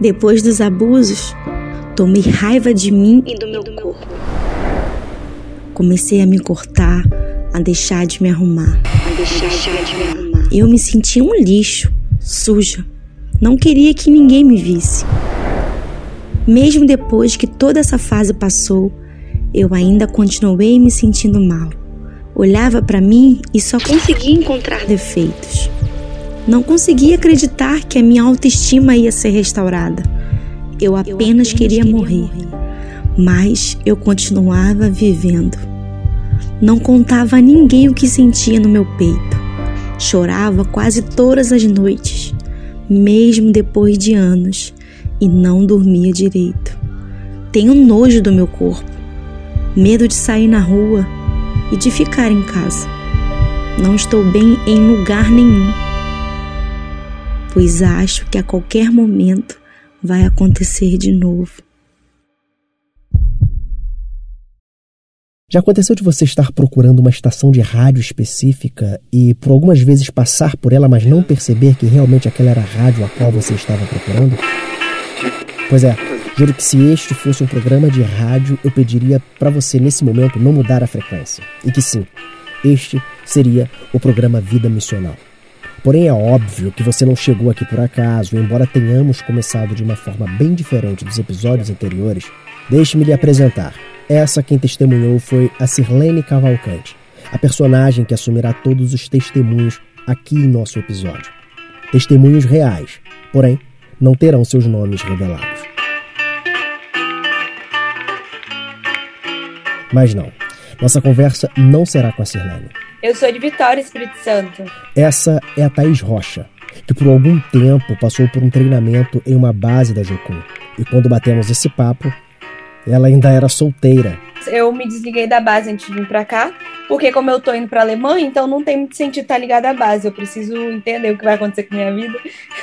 Depois dos abusos, tomei raiva de mim e do meu corpo. Comecei a me cortar, a deixar de me arrumar. Eu me sentia um lixo, suja. Não queria que ninguém me visse. Mesmo depois que toda essa fase passou, eu ainda continuei me sentindo mal. Olhava para mim e só conseguia encontrar defeitos. Não conseguia acreditar que a minha autoestima ia ser restaurada. Eu apenas, eu apenas queria, queria morrer. morrer, mas eu continuava vivendo. Não contava a ninguém o que sentia no meu peito. Chorava quase todas as noites, mesmo depois de anos, e não dormia direito. Tenho nojo do meu corpo, medo de sair na rua e de ficar em casa. Não estou bem em lugar nenhum pois acho que a qualquer momento vai acontecer de novo. Já aconteceu de você estar procurando uma estação de rádio específica e por algumas vezes passar por ela, mas não perceber que realmente aquela era a rádio a qual você estava procurando? Pois é, juro que se este fosse um programa de rádio, eu pediria para você nesse momento não mudar a frequência. E que sim, este seria o programa Vida Missional. Porém, é óbvio que você não chegou aqui por acaso, embora tenhamos começado de uma forma bem diferente dos episódios anteriores, deixe-me lhe apresentar. Essa quem testemunhou foi a Sirlene Cavalcante, a personagem que assumirá todos os testemunhos aqui em nosso episódio. Testemunhos reais, porém, não terão seus nomes revelados. Mas não, nossa conversa não será com a Sirlene. Eu sou de Vitória, Espírito Santo. Essa é a Thaís Rocha, que por algum tempo passou por um treinamento em uma base da Jocum. E quando batemos esse papo, ela ainda era solteira. Eu me desliguei da base antes de vir para cá, porque como eu tô indo para Alemanha, então não tem muito sentido estar ligada à base. Eu preciso entender o que vai acontecer com a minha vida.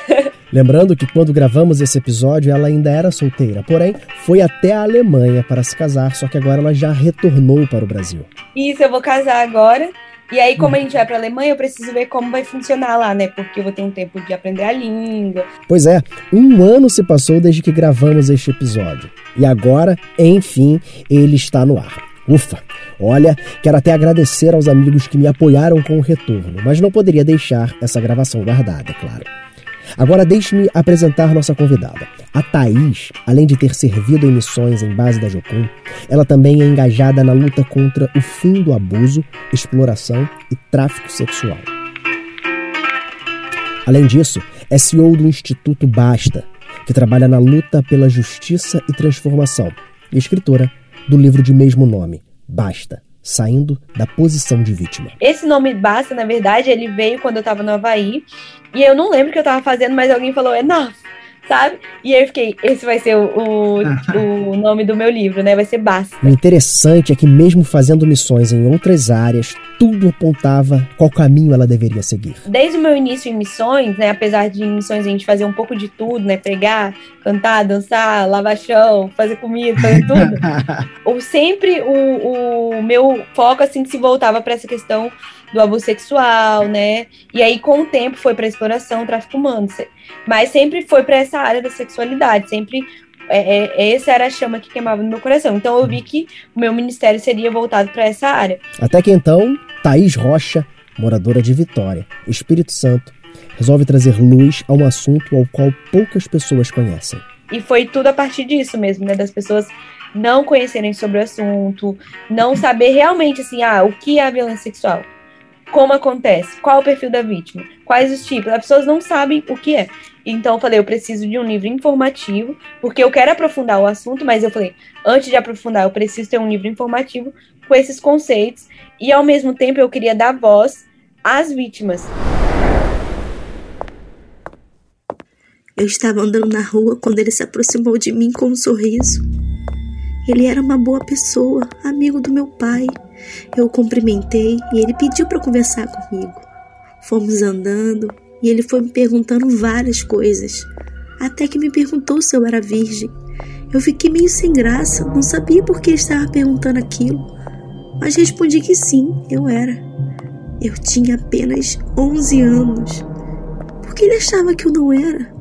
Lembrando que quando gravamos esse episódio, ela ainda era solteira, porém foi até a Alemanha para se casar, só que agora ela já retornou para o Brasil. Isso, eu vou casar agora. E aí, como a gente vai para a Alemanha, eu preciso ver como vai funcionar lá, né? Porque eu vou ter um tempo de aprender a língua. Pois é, um ano se passou desde que gravamos este episódio. E agora, enfim, ele está no ar. Ufa! Olha, quero até agradecer aos amigos que me apoiaram com o retorno, mas não poderia deixar essa gravação guardada, é claro. Agora deixe-me apresentar nossa convidada. A Thaís, além de ter servido em missões em base da Jocum, ela também é engajada na luta contra o fim do abuso, exploração e tráfico sexual. Além disso, é CEO do Instituto Basta, que trabalha na luta pela justiça e transformação, e escritora do livro de mesmo nome, Basta saindo da posição de vítima. Esse nome Basta, na verdade, ele veio quando eu estava no Havaí e eu não lembro o que eu tava fazendo, mas alguém falou, enough, sabe? E aí eu fiquei, esse vai ser o, o, o, nome do meu livro, né? Vai ser Basta. O interessante é que mesmo fazendo missões em outras áreas, tudo apontava qual caminho ela deveria seguir. Desde o meu início em missões, né? Apesar de em missões a gente fazer um pouco de tudo, né? Pregar, cantar, dançar, lavar chão, fazer comida, fazer tudo. ou sempre o, o meu foco, assim, se voltava para essa questão do abuso sexual, né? E aí, com o tempo, foi para exploração, tráfico humano. Mas sempre foi para essa área da sexualidade, sempre é, é, essa era a chama que queimava no meu coração. Então eu vi que o meu ministério seria voltado para essa área. Até que então, Thaís Rocha, moradora de Vitória, Espírito Santo, resolve trazer luz a um assunto ao qual poucas pessoas conhecem. E foi tudo a partir disso mesmo, né? Das pessoas não conhecerem sobre o assunto, não saber realmente assim, ah, o que é a violência sexual como acontece, qual o perfil da vítima, quais os tipos. As pessoas não sabem o que é. Então eu falei, eu preciso de um livro informativo, porque eu quero aprofundar o assunto, mas eu falei, antes de aprofundar, eu preciso ter um livro informativo com esses conceitos e ao mesmo tempo eu queria dar voz às vítimas. Eu estava andando na rua quando ele se aproximou de mim com um sorriso. Ele era uma boa pessoa, amigo do meu pai. Eu o cumprimentei e ele pediu para conversar comigo. Fomos andando e ele foi me perguntando várias coisas, até que me perguntou se eu era virgem. Eu fiquei meio sem graça, não sabia por que ele estava perguntando aquilo, mas respondi que sim, eu era. Eu tinha apenas 11 anos. Por que ele achava que eu não era?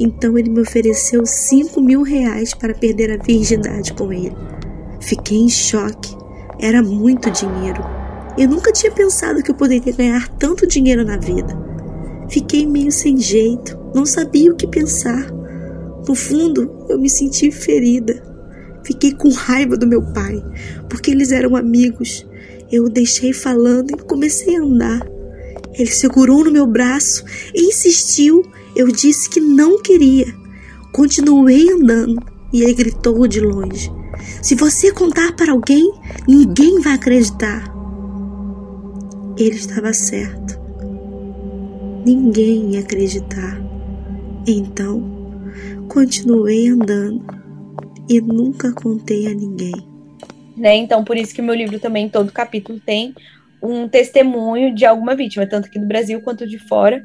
Então ele me ofereceu 5 mil reais para perder a virgindade com ele. Fiquei em choque. Era muito dinheiro. Eu nunca tinha pensado que eu poderia ganhar tanto dinheiro na vida. Fiquei meio sem jeito, não sabia o que pensar. No fundo, eu me senti ferida. Fiquei com raiva do meu pai, porque eles eram amigos. Eu o deixei falando e comecei a andar. Ele segurou no meu braço e insistiu. Eu disse que não queria. Continuei andando e ele gritou de longe: Se você contar para alguém, ninguém vai acreditar. Ele estava certo. Ninguém ia acreditar. Então, continuei andando e nunca contei a ninguém. Né? Então, por isso que meu livro também, todo capítulo tem um testemunho de alguma vítima, tanto aqui do Brasil quanto de fora,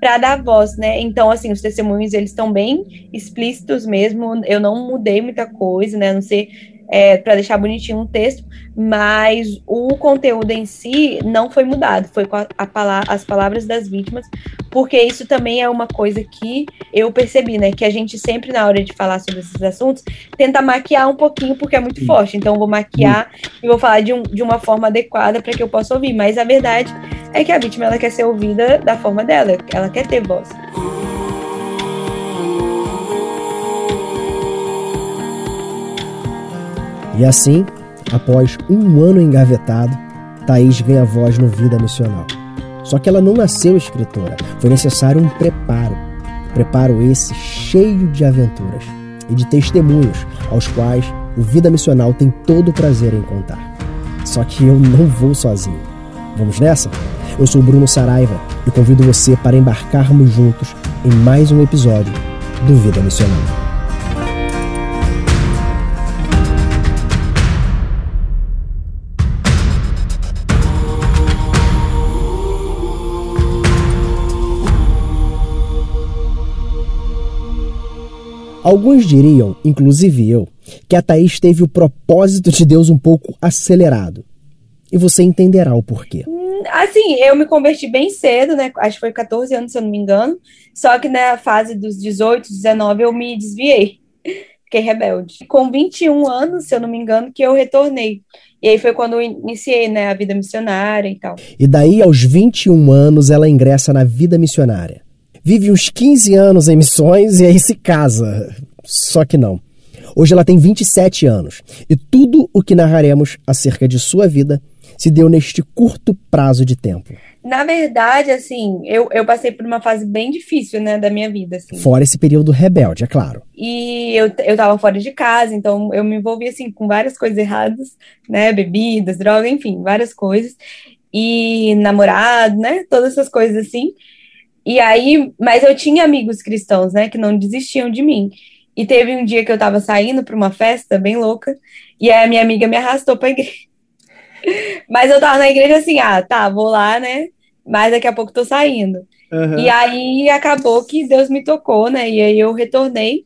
para dar voz, né? Então, assim, os testemunhos eles estão bem explícitos mesmo. Eu não mudei muita coisa, né? A não sei é, para deixar bonitinho um texto, mas o conteúdo em si não foi mudado, foi com a, a as palavras das vítimas, porque isso também é uma coisa que eu percebi, né? Que a gente sempre, na hora de falar sobre esses assuntos, tenta maquiar um pouquinho, porque é muito Sim. forte. Então, eu vou maquiar Sim. e vou falar de, um, de uma forma adequada para que eu possa ouvir. Mas a verdade é que a vítima ela quer ser ouvida da forma dela, ela quer ter voz. E assim, após um ano engavetado, Thaís ganha voz no Vida Missional. Só que ela não nasceu escritora, foi necessário um preparo. Preparo esse cheio de aventuras e de testemunhos aos quais o Vida Missional tem todo o prazer em contar. Só que eu não vou sozinho. Vamos nessa? Eu sou Bruno Saraiva e convido você para embarcarmos juntos em mais um episódio do Vida Missional. Alguns diriam, inclusive eu, que a Thaís teve o propósito de Deus um pouco acelerado. E você entenderá o porquê. Hum, assim, eu me converti bem cedo, né? Acho que foi 14 anos, se eu não me engano. Só que na fase dos 18, 19, eu me desviei. Fiquei rebelde. Com 21 anos, se eu não me engano, que eu retornei. E aí foi quando eu iniciei, né, a vida missionária e tal. E daí, aos 21 anos, ela ingressa na vida missionária vive uns 15 anos em missões e aí se casa. Só que não. Hoje ela tem 27 anos e tudo o que narraremos acerca de sua vida se deu neste curto prazo de tempo. Na verdade, assim, eu, eu passei por uma fase bem difícil, né, da minha vida, assim. Fora esse período rebelde, é claro. E eu, eu tava fora de casa, então eu me envolvi, assim, com várias coisas erradas, né, bebidas, droga, enfim, várias coisas. E namorado, né, todas essas coisas assim. E aí, mas eu tinha amigos cristãos, né, que não desistiam de mim. E teve um dia que eu tava saindo para uma festa bem louca, e aí a minha amiga me arrastou pra igreja. mas eu tava na igreja assim, ah, tá, vou lá, né? Mas daqui a pouco tô saindo. Uhum. E aí acabou que Deus me tocou, né? E aí eu retornei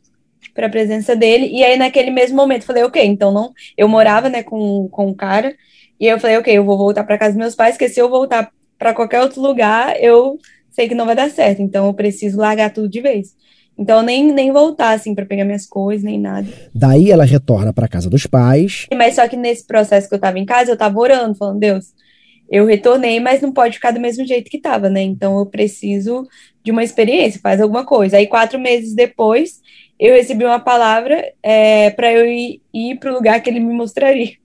para a presença dele. E aí naquele mesmo momento falei, ok, então não. Eu morava, né, com, com um cara. E eu falei, ok, eu vou voltar para casa dos meus pais, porque se eu voltar para qualquer outro lugar, eu sei que não vai dar certo, então eu preciso largar tudo de vez. Então nem, nem voltar assim para pegar minhas coisas, nem nada. Daí ela retorna para casa dos pais. Mas só que nesse processo que eu tava em casa, eu tava orando, falando, Deus, eu retornei, mas não pode ficar do mesmo jeito que tava, né? Então eu preciso de uma experiência, faz alguma coisa. Aí quatro meses depois, eu recebi uma palavra é, para eu ir, ir para o lugar que ele me mostraria.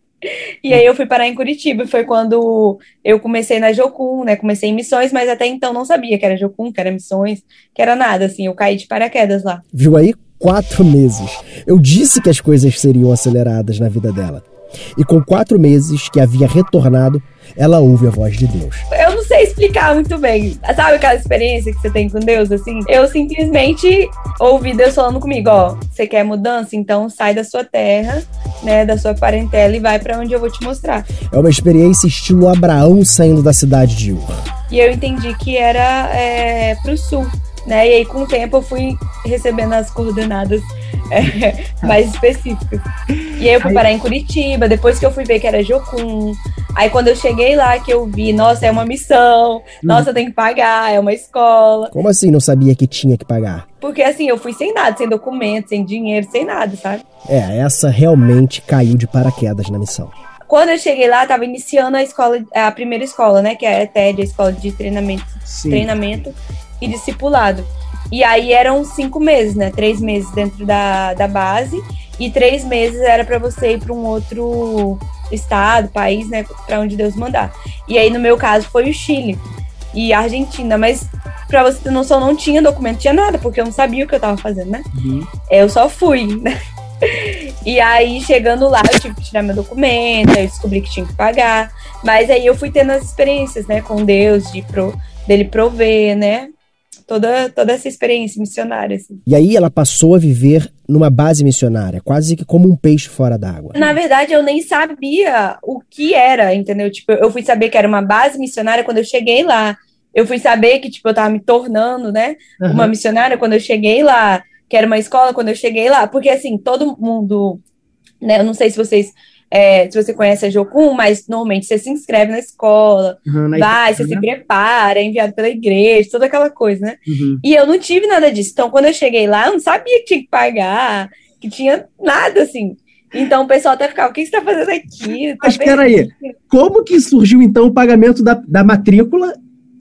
E aí eu fui parar em Curitiba, foi quando eu comecei na Jocum, né? Comecei em missões, mas até então não sabia que era Jocum, que era missões, que era nada, assim, eu caí de paraquedas lá. Viu aí? Quatro meses. Eu disse que as coisas seriam aceleradas na vida dela. E com quatro meses que havia retornado, ela ouve a voz de Deus. Eu não sei explicar muito bem. Sabe aquela experiência que você tem com Deus, assim? Eu simplesmente ouvi Deus falando comigo, ó, você quer mudança? Então sai da sua terra, né, da sua parentela e vai para onde eu vou te mostrar. É uma experiência estilo Abraão saindo da cidade de Ur. E eu entendi que era é, pro sul, né? E aí com o tempo eu fui recebendo as coordenadas é, mais específicas. E aí eu fui parar em Curitiba, depois que eu fui ver que era Jocum, Aí quando eu cheguei lá, que eu vi, nossa, é uma missão, hum. nossa, tem que pagar, é uma escola. Como assim não sabia que tinha que pagar? Porque assim, eu fui sem nada, sem documento, sem dinheiro, sem nada, sabe? É, essa realmente caiu de paraquedas na missão. Quando eu cheguei lá, tava iniciando a escola, a primeira escola, né? Que é a ETED, a escola de treinamento, treinamento e discipulado. E aí eram cinco meses, né? Três meses dentro da, da base e três meses era para você ir para um outro estado, país, né? Para onde Deus mandar. E aí no meu caso foi o Chile e a Argentina, mas para você ter noção, não tinha documento, tinha nada, porque eu não sabia o que eu tava fazendo, né? Uhum. Eu só fui, né? E aí, chegando lá, eu tive que tirar meu documento, eu descobri que tinha que pagar. Mas aí eu fui tendo as experiências, né, com Deus, de pro, dele prover, né? Toda, toda essa experiência missionária. Assim. E aí ela passou a viver numa base missionária, quase que como um peixe fora d'água. Na verdade, eu nem sabia o que era, entendeu? Tipo, eu fui saber que era uma base missionária quando eu cheguei lá. Eu fui saber que, tipo, eu tava me tornando, né, uhum. uma missionária quando eu cheguei lá que era uma escola quando eu cheguei lá, porque assim, todo mundo, né, eu não sei se vocês é, se você conhece a Jocum, mas normalmente você se inscreve na escola, uhum, na vai, você né? se prepara, é enviado pela igreja, toda aquela coisa, né? Uhum. E eu não tive nada disso. Então, quando eu cheguei lá, eu não sabia que tinha que pagar, que tinha nada assim. Então o pessoal até ficava, o que você está fazendo aqui? Tá mas espera aí, como que surgiu então o pagamento da, da matrícula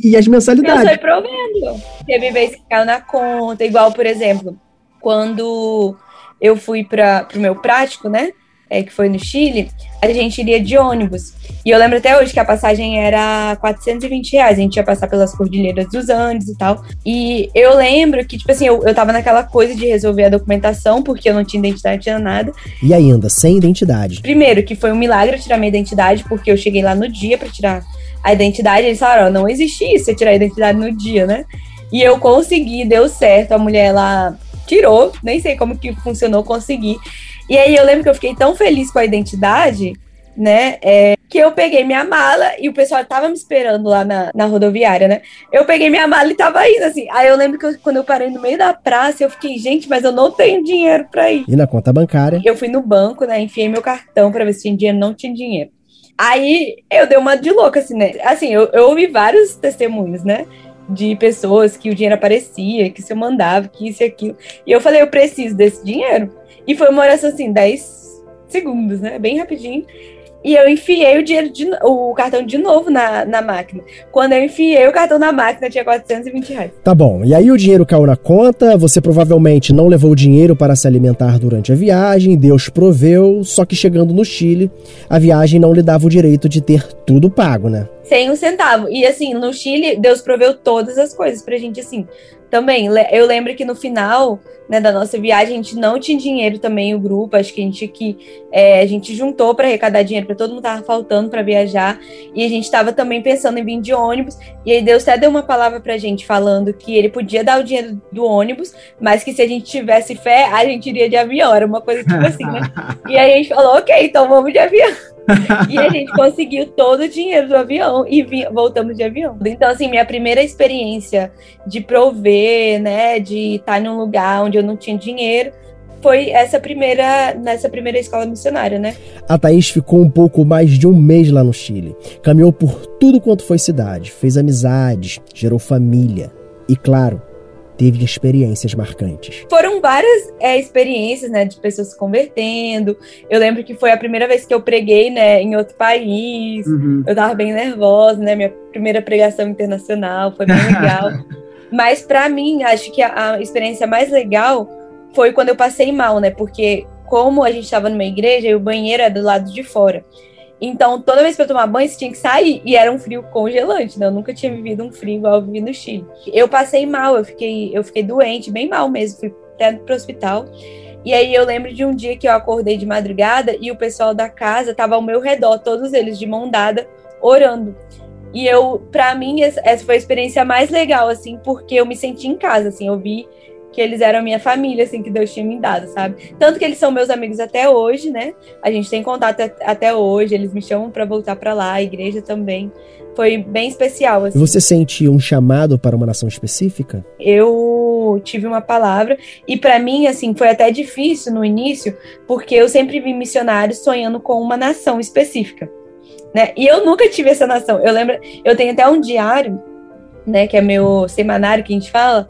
e as mensalidades? Eu fui provendo. Teve vezes que caiu na conta, igual, por exemplo, quando eu fui para o meu prático, né? É, que foi no Chile, a gente iria de ônibus. E eu lembro até hoje que a passagem era 420 reais. A gente ia passar pelas cordilheiras dos Andes e tal. E eu lembro que, tipo assim, eu, eu tava naquela coisa de resolver a documentação, porque eu não tinha identidade, não tinha nada. E ainda, sem identidade. Primeiro, que foi um milagre tirar minha identidade, porque eu cheguei lá no dia para tirar a identidade. Eles falaram: ó, não existe isso, você tirar a identidade no dia, né? E eu consegui, deu certo. A mulher lá tirou, nem sei como que funcionou, consegui. E aí eu lembro que eu fiquei tão feliz com a identidade, né? É, que eu peguei minha mala e o pessoal tava me esperando lá na, na rodoviária, né? Eu peguei minha mala e tava indo, assim. Aí eu lembro que eu, quando eu parei no meio da praça, eu fiquei, gente, mas eu não tenho dinheiro pra ir. E na conta bancária? Eu fui no banco, né? Enfiei meu cartão pra ver se tinha dinheiro, não tinha dinheiro. Aí eu dei uma de louca, assim, né? Assim, eu, eu ouvi vários testemunhos, né? De pessoas que o dinheiro aparecia, que se eu mandava, que isso e aquilo. E eu falei, eu preciso desse dinheiro. E foi uma oração assim, 10 segundos, né? Bem rapidinho. E eu enfiei o dinheiro de, o cartão de novo na, na máquina. Quando eu enfiei o cartão na máquina, tinha 420 reais. Tá bom. E aí o dinheiro caiu na conta, você provavelmente não levou o dinheiro para se alimentar durante a viagem, Deus proveu, só que chegando no Chile, a viagem não lhe dava o direito de ter tudo pago, né? Sem um centavo. E assim, no Chile, Deus proveu todas as coisas pra gente, assim. Também, eu lembro que no final né, da nossa viagem, a gente não tinha dinheiro também, o grupo. Acho que a gente que é, a gente juntou para arrecadar dinheiro para todo mundo tava faltando para viajar. E a gente estava também pensando em vir de ônibus. E aí Deus até deu uma palavra pra gente falando que ele podia dar o dinheiro do ônibus, mas que se a gente tivesse fé, a gente iria de avião. Era uma coisa tipo assim, né? E aí a gente falou, ok, então vamos de avião. e a gente conseguiu todo o dinheiro do avião e vim, voltamos de avião. Então, assim, minha primeira experiência de prover, né, de estar num lugar onde eu não tinha dinheiro, foi essa primeira, nessa primeira escola missionária, né? A Thaís ficou um pouco mais de um mês lá no Chile. Caminhou por tudo quanto foi cidade, fez amizades, gerou família. E claro, teve experiências marcantes? Foram várias é, experiências, né, de pessoas se convertendo. Eu lembro que foi a primeira vez que eu preguei, né, em outro país. Uhum. Eu tava bem nervosa, né, minha primeira pregação internacional, foi bem legal. Mas para mim, acho que a, a experiência mais legal foi quando eu passei mal, né, porque como a gente estava numa igreja e o banheiro é do lado de fora. Então, toda vez para tomar banho, você tinha que sair. E era um frio congelante, né? Eu nunca tinha vivido um frio igual eu vivi no Chile. Eu passei mal, eu fiquei, eu fiquei doente, bem mal mesmo. Fui até pro hospital. E aí eu lembro de um dia que eu acordei de madrugada e o pessoal da casa tava ao meu redor, todos eles de mão dada, orando. E eu, para mim, essa foi a experiência mais legal, assim, porque eu me senti em casa, assim, eu vi que eles eram a minha família, assim, que Deus tinha me dado, sabe? Tanto que eles são meus amigos até hoje, né? A gente tem contato até hoje, eles me chamam para voltar para lá, a igreja também. Foi bem especial. Assim. Você sente um chamado para uma nação específica? Eu tive uma palavra e para mim assim foi até difícil no início, porque eu sempre vi missionários sonhando com uma nação específica. né? E eu nunca tive essa nação. Eu lembro, eu tenho até um diário, né, que é meu semanário que a gente fala,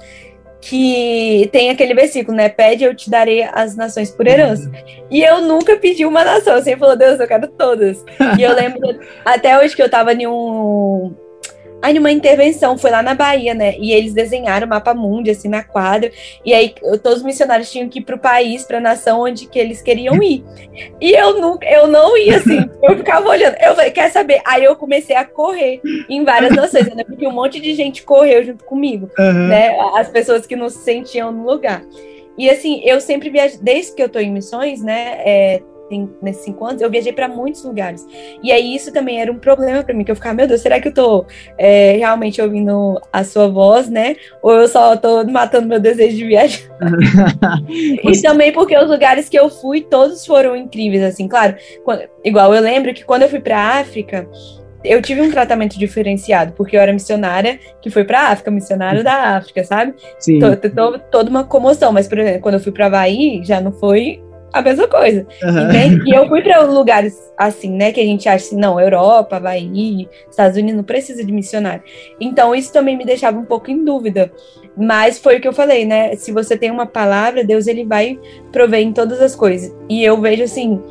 que tem aquele versículo, né? Pede, eu te darei as nações por herança. E eu nunca pedi uma nação, eu sempre falou, Deus, eu quero todas. e eu lembro até hoje que eu tava em um Aí numa intervenção, foi lá na Bahia, né? E eles desenharam o mapa mundi, assim, na quadra. E aí todos os missionários tinham que ir pro país, pra nação onde que eles queriam ir. E eu nunca, eu não ia, assim, eu ficava olhando. Eu falei, quer saber? Aí eu comecei a correr em várias nações, né? Porque um monte de gente correu junto comigo, uhum. né? As pessoas que não se sentiam no lugar. E assim, eu sempre viajei, desde que eu tô em missões, né? É, tem, nesses cinco anos, eu viajei para muitos lugares. E aí isso também era um problema para mim, que eu ficava, meu Deus, será que eu tô é, realmente ouvindo a sua voz, né? Ou eu só tô matando meu desejo de viajar? e também porque os lugares que eu fui, todos foram incríveis, assim, claro. Quando, igual eu lembro que quando eu fui para África, eu tive um tratamento diferenciado, porque eu era missionária que foi pra África, missionária da África, sabe? Sim. toda uma comoção, mas, por exemplo, quando eu fui pra Havaí, já não foi a mesma coisa. Uhum. E eu fui para lugares assim, né, que a gente acha assim, não, Europa, Havaí, Estados Unidos não precisa de missionário. Então isso também me deixava um pouco em dúvida. Mas foi o que eu falei, né? Se você tem uma palavra, Deus ele vai prover em todas as coisas. E eu vejo assim,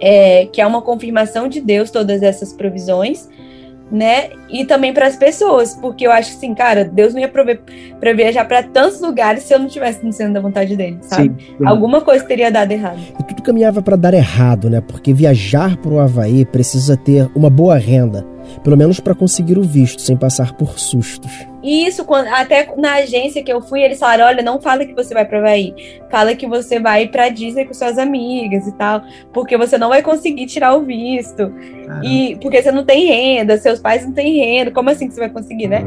é, que é uma confirmação de Deus todas essas provisões né? E também para as pessoas, porque eu acho assim, cara, Deus não ia prover para viajar para tantos lugares se eu não tivesse no centro da vontade dele, sabe? Sim, sim. Alguma coisa teria dado errado. E tudo caminhava para dar errado, né? Porque viajar para o Havaí precisa ter uma boa renda pelo menos para conseguir o visto, sem passar por sustos. Isso, quando, até na agência que eu fui, eles falaram: olha, não fala que você vai para Havaí, fala que você vai para Disney com suas amigas e tal, porque você não vai conseguir tirar o visto. E porque você não tem renda, seus pais não têm renda, como assim que você vai conseguir, né?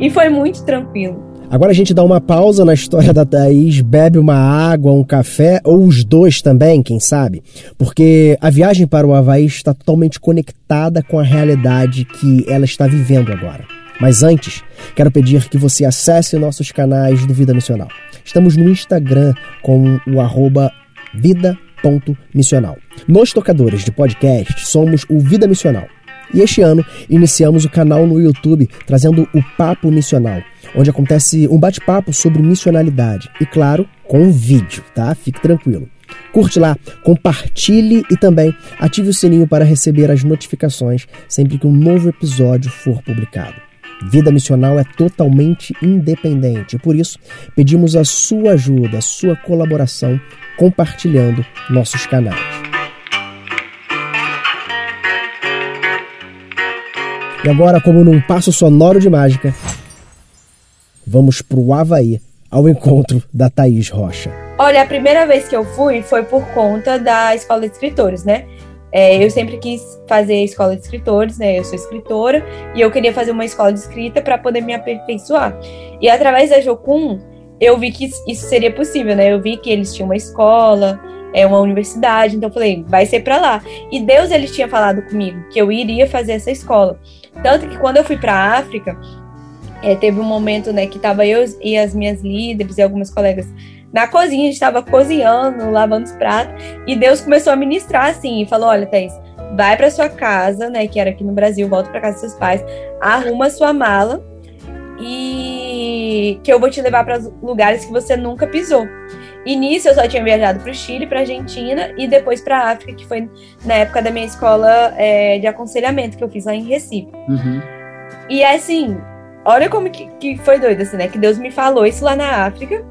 E foi muito tranquilo. Agora a gente dá uma pausa na história da Thaís, bebe uma água, um café, ou os dois também, quem sabe? Porque a viagem para o Havaí está totalmente conectada com a realidade que ela está vivendo agora. Mas antes, quero pedir que você acesse nossos canais do Vida Missional. Estamos no Instagram com o arroba vida.missional. Nos tocadores de podcast, somos o Vida Missional. E este ano iniciamos o canal no YouTube trazendo o Papo Missional, onde acontece um bate-papo sobre missionalidade e, claro, com um vídeo, tá? Fique tranquilo. Curte lá, compartilhe e também ative o sininho para receber as notificações sempre que um novo episódio for publicado. Vida Missional é totalmente independente, por isso pedimos a sua ajuda, a sua colaboração compartilhando nossos canais. E agora, como num passo sonoro de mágica, vamos pro Havaí, ao encontro da Thaís Rocha. Olha, a primeira vez que eu fui foi por conta da escola de escritores, né? É, eu sempre quis fazer escola de escritores, né? Eu sou escritora e eu queria fazer uma escola de escrita para poder me aperfeiçoar. E através da Jocum, eu vi que isso seria possível, né? Eu vi que eles tinham uma escola, é uma universidade, então eu falei, vai ser para lá. E Deus ele tinha falado comigo que eu iria fazer essa escola. Tanto que quando eu fui para África, é, teve um momento, né, que tava eu e as minhas líderes e algumas colegas na cozinha, a gente estava cozinhando, lavando os pratos, e Deus começou a ministrar assim, e falou: "Olha, Thaís, vai para sua casa, né, que era aqui no Brasil, volta para casa dos seus pais, arruma sua mala e que eu vou te levar para lugares que você nunca pisou". E nisso eu só tinha viajado para o Chile, para Argentina e depois para a África, que foi na época da minha escola é, de aconselhamento que eu fiz lá em Recife. Uhum. E assim, olha como que, que foi doido, assim, né? Que Deus me falou isso lá na África.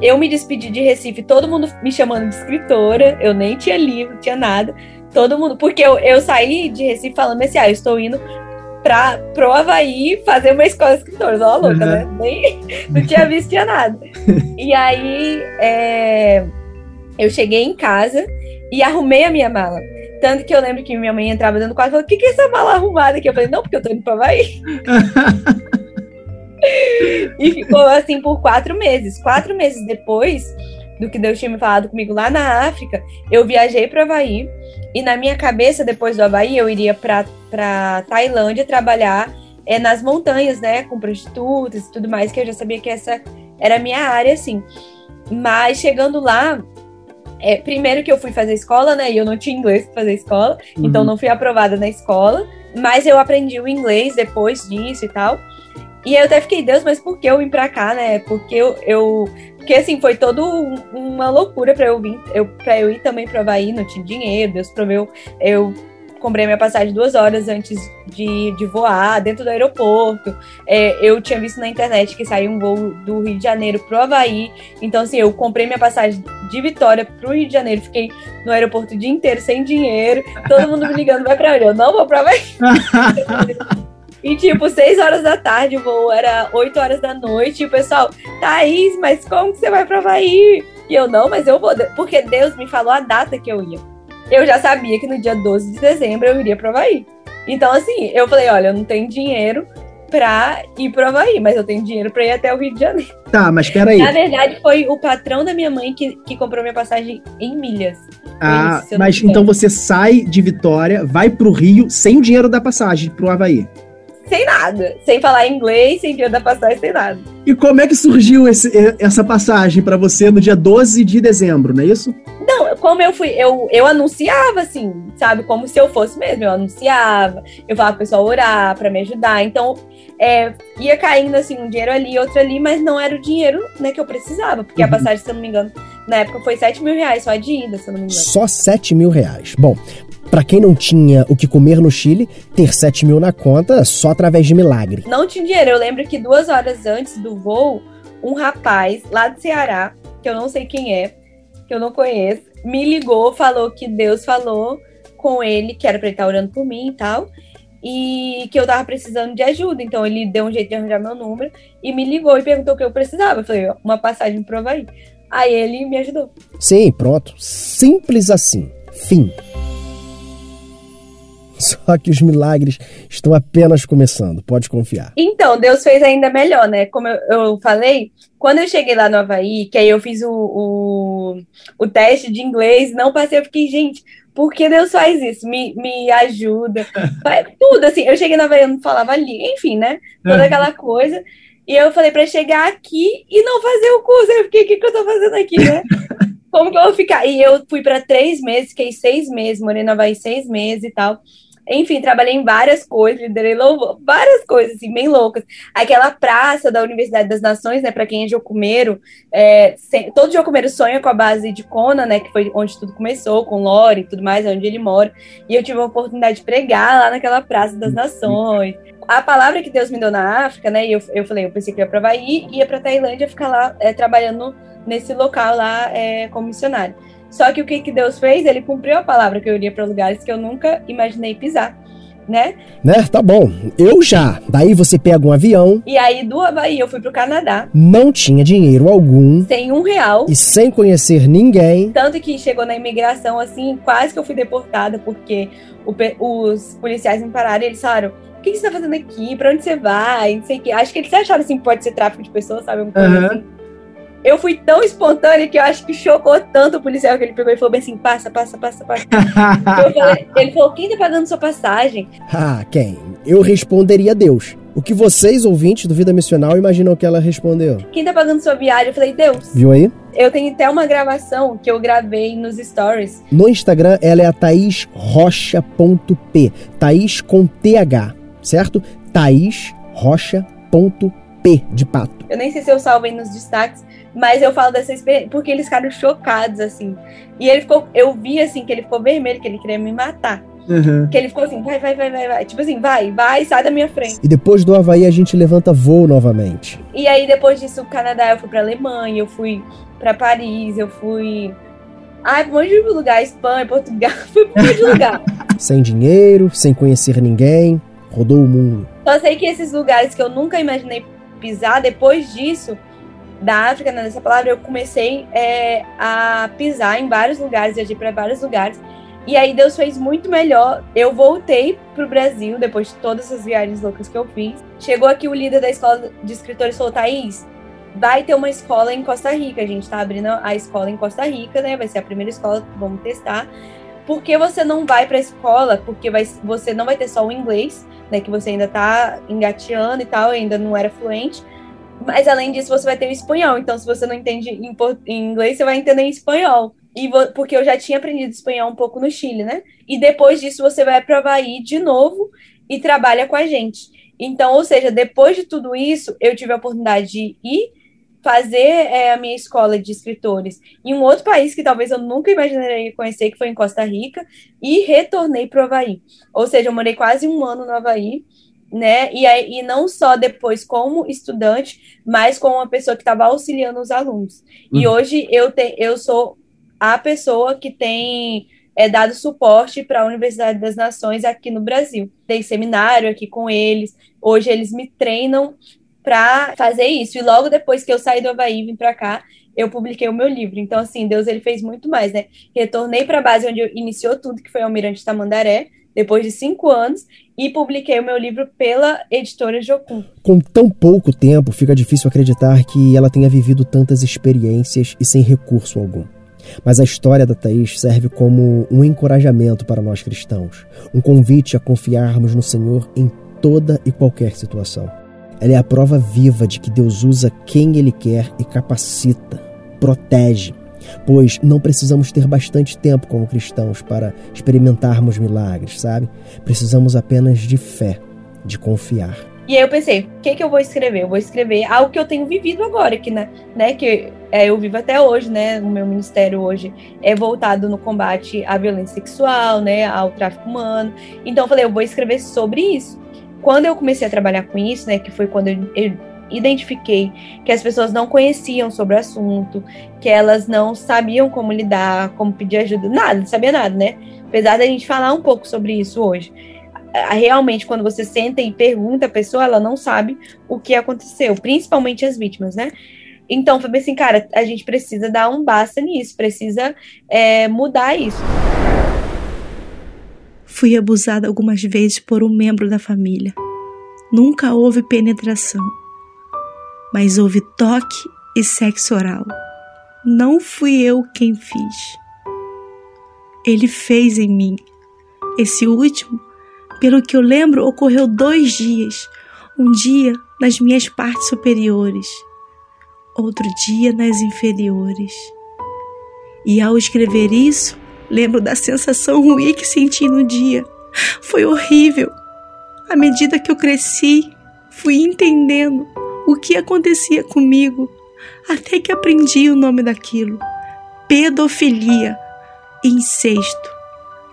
Eu me despedi de Recife, todo mundo me chamando de escritora, eu nem tinha livro, tinha nada. Todo mundo, porque eu, eu saí de Recife falando assim, ah, eu estou indo pra, pro Havaí fazer uma escola de escritores. Ó, louca, uhum. né? Nem, não tinha visto, tinha nada. e aí, é, eu cheguei em casa e arrumei a minha mala. Tanto que eu lembro que minha mãe entrava dentro do quarto e falou: O que, que é essa mala arrumada aqui? Eu falei: Não, porque eu tô indo pro Havaí. e ficou assim por quatro meses. Quatro meses depois do que Deus tinha me falado comigo lá na África, eu viajei para o Havaí e na minha cabeça, depois do Havaí, eu iria para Tailândia trabalhar é, nas montanhas, né, com prostitutas e tudo mais, que eu já sabia que essa era a minha área, assim. Mas chegando lá, É, primeiro que eu fui fazer escola, né? E eu não tinha inglês pra fazer escola, Uhum. então não fui aprovada na escola. Mas eu aprendi o inglês depois disso e tal. E aí eu até fiquei, Deus, mas por que eu vim pra cá, né? Porque eu. eu porque assim, foi toda um- uma loucura pra eu vir, eu, pra eu ir também pro Havaí, não tinha dinheiro, Deus proveu. Eu comprei minha passagem duas horas antes de, de voar, dentro do aeroporto. É, eu tinha visto na internet que saiu um voo do Rio de Janeiro pro Havaí. Então, assim, eu comprei minha passagem de Vitória pro Rio de Janeiro, fiquei no aeroporto o dia inteiro sem dinheiro, todo mundo me ligando, vai pra onde? Eu não vou pra Havaí. E, tipo, seis horas da tarde, o voo era 8 horas da noite, e o pessoal, Thaís, mas como que você vai pra Havaí? E eu, não, mas eu vou, porque Deus me falou a data que eu ia. Eu já sabia que no dia 12 de dezembro eu iria pro Havaí. Então, assim, eu falei, olha, eu não tenho dinheiro pra ir pro Havaí, mas eu tenho dinheiro pra ir até o Rio de Janeiro. Tá, mas peraí. Na verdade, foi o patrão da minha mãe que, que comprou minha passagem em milhas. Ah, isso, mas então você sai de Vitória, vai pro Rio sem o dinheiro da passagem pro Havaí. Sem nada. Sem falar inglês, sem dinheiro da passagem, sem nada. E como é que surgiu esse- essa passagem pra você no dia 12 de dezembro, não é isso? Não, como eu fui, eu, eu anunciava, assim, sabe? Como se eu fosse mesmo. Eu anunciava, eu falava pro pessoal orar pra me ajudar. Então, é, ia caindo, assim, um dinheiro ali, outro ali, mas não era o dinheiro né, que eu precisava. Porque a Uhum. passagem, se eu não me engano, na época foi 7 mil reais só de ida, se eu não me engano. Só 7 mil reais. Bom, pra quem não tinha o que comer no Chile, ter 7 mil na conta só através de milagre. Não tinha dinheiro. Eu lembro que duas horas antes do voo, um rapaz lá do Ceará, que eu não sei quem é, que eu não conheço, me ligou, falou que Deus falou com ele, que era pra ele estar orando por mim e tal, e que eu tava precisando de ajuda. Então ele deu um jeito de arranjar meu número e me ligou e perguntou o que eu precisava. Eu falei, uma passagem pro Havaí. Aí ele me ajudou. Sim, pronto. Simples assim. Fim. Só que os milagres estão apenas começando, pode confiar. Então, Deus fez ainda melhor, né? Como eu, eu falei, quando eu cheguei lá no Havaí, que aí eu fiz o, o, o teste de inglês, não passei, eu fiquei, gente, por que Deus faz isso? Me, me ajuda. Tudo, assim, eu cheguei no Havaí, eu não falava ali, enfim, né? Toda aquela coisa. E eu falei pra chegar aqui e não fazer o curso. Eu fiquei, o que, que eu tô fazendo aqui, né? Como que eu vou ficar? E eu fui pra três meses, fiquei seis meses, morei no Havaí seis meses e tal. Enfim, trabalhei em várias coisas, liderei louvor, várias coisas, assim, bem loucas. Aquela praça da Universidade das Nações, né, para quem é jocumeiro, é, sem- todo jocumeiro sonha com a base de Kona, né, que foi onde tudo começou, com Lore e tudo mais, onde ele mora. E eu tive a oportunidade de pregar lá naquela Praça das Nações. A palavra que Deus me deu na África, né, e eu, eu falei, eu pensei que ia para Havaí, ia para Tailândia ficar lá é, trabalhando nesse local lá é, como missionário. Só que o que, que Deus fez? Ele cumpriu a palavra que eu iria para lugares que eu nunca imaginei pisar, né? Né? Tá bom. Eu já. Daí você pega um avião, E aí do Havaí eu fui pro Canadá não tinha dinheiro algum sem um real. e sem conhecer ninguém. Tanto que chegou na imigração, assim, quase que eu fui deportada, porque o os policiais me pararam e eles falaram: o que, que você tá fazendo aqui? Pra onde você vai? Não sei o quê. Acho que eles acharam assim, pode ser tráfico de pessoas, sabe? Coisa Aham. assim. Eu fui tão espontânea que eu acho que chocou tanto o policial que ele pegou e falou bem assim: passa, passa, passa, passa. Falei- ele falou: quem tá pagando sua passagem? ah, quem? Eu responderia Deus. O que vocês, ouvintes do Vida Missional, imaginam que ela respondeu? Quem tá pagando sua viagem? Eu falei: Deus. Viu aí? Eu tenho até uma gravação que eu gravei nos stories. No Instagram, ela é a thaisrocha.p. Thaís com TH, certo? De pato. Eu nem sei se eu salvei nos destaques, mas eu falo dessa experiência porque eles ficaram chocados, assim. E ele ficou, eu vi assim que ele ficou vermelho, que ele queria me matar. Que ele ficou assim, vai, vai, vai, vai, vai. Tipo assim, vai, vai, sai da minha frente. E depois do Havaí, a gente levanta voo novamente. E aí, depois disso, o Canadá, eu fui pra Alemanha, eu fui pra Paris, eu fui. Ai, pra um monte de lugar, Espanha, Portugal, fui pra um monte de lugar. Sem dinheiro, sem conhecer ninguém, rodou o mundo. Só sei que esses lugares que eu nunca imaginei pisar, depois disso, da África, né, nessa palavra, eu comecei é, a pisar em vários lugares, viajei para vários lugares. E aí Deus fez muito melhor. Eu voltei pro Brasil, depois de todas essas viagens loucas que eu fiz. Chegou aqui o líder da escola de escritores falou, Thaís, vai ter uma escola em Costa Rica. A gente tá abrindo a escola em Costa Rica, né? Vai ser a primeira escola vamos testar. Por que você não vai pra escola? Porque vai, você não vai ter só o inglês, né? Que você ainda tá engateando e tal, ainda não era fluente. Mas além disso, você vai ter o espanhol. Então, se você não entende em, em inglês, você vai entender em espanhol. e porque eu já tinha aprendido espanhol um pouco no Chile, né? E depois disso você vai para Havaí de novo e trabalha com a gente. Então, ou seja, depois de tudo isso, eu tive a oportunidade de ir fazer é, a minha escola de escritores em um outro país que talvez eu nunca imaginaria conhecer, que foi em Costa Rica, e retornei para o Havaí. Ou seja, eu morei quase um ano no Havaí, né? E, aí, e não só depois como estudante, mas como uma pessoa que estava auxiliando os alunos. Uhum. E hoje eu, te, eu sou a pessoa que tem é, dado suporte para a Universidade das Nações aqui no Brasil. Dei seminário aqui com eles. Hoje eles me treinam para fazer isso. E logo depois que eu saí do Havaí e vim para cá, eu publiquei o meu livro. Então, assim, Deus ele fez muito mais, né? Retornei para a base onde iniciou tudo, que foi Almirante Tamandaré, depois de cinco anos, e publiquei o meu livro pela editora Jocum. Com tão pouco tempo, fica difícil acreditar que ela tenha vivido tantas experiências e sem recurso algum. Mas a história da Thaís serve como um encorajamento para nós cristãos, um convite a confiarmos no Senhor em toda e qualquer situação. Ela é a prova viva de que Deus usa quem Ele quer e capacita, protege, pois não precisamos ter bastante tempo como cristãos para experimentarmos milagres, sabe? Precisamos apenas de fé, de confiar. E aí eu pensei, o que, que eu vou escrever? Eu vou escrever algo que eu tenho vivido agora, que, né, né que é, eu vivo até hoje, né? O meu ministério hoje é voltado no combate à violência sexual, né? Ao tráfico humano. Então eu falei, eu vou escrever sobre isso. Quando eu comecei a trabalhar com isso, né? Que foi quando eu, eu identifiquei que as pessoas não conheciam sobre o assunto, que elas não sabiam como lidar, como pedir ajuda, nada, não sabia nada, né? Apesar da gente falar um pouco sobre isso hoje realmente quando você senta e pergunta a pessoa, ela não sabe o que aconteceu, principalmente as vítimas, né? Então, foi assim, cara, a gente precisa dar um basta nisso, precisa é, mudar isso. Fui abusada algumas vezes por um membro da família. Nunca houve penetração, mas houve toque e sexo oral. Não fui eu quem fiz. Ele fez em mim. Esse último pelo que eu lembro, ocorreu dois dias. Um dia nas minhas partes superiores, outro dia nas inferiores. E ao escrever isso, lembro da sensação ruim que senti no dia. Foi horrível. À medida que eu cresci, fui entendendo o que acontecia comigo, até que aprendi o nome daquilo: pedofilia, incesto.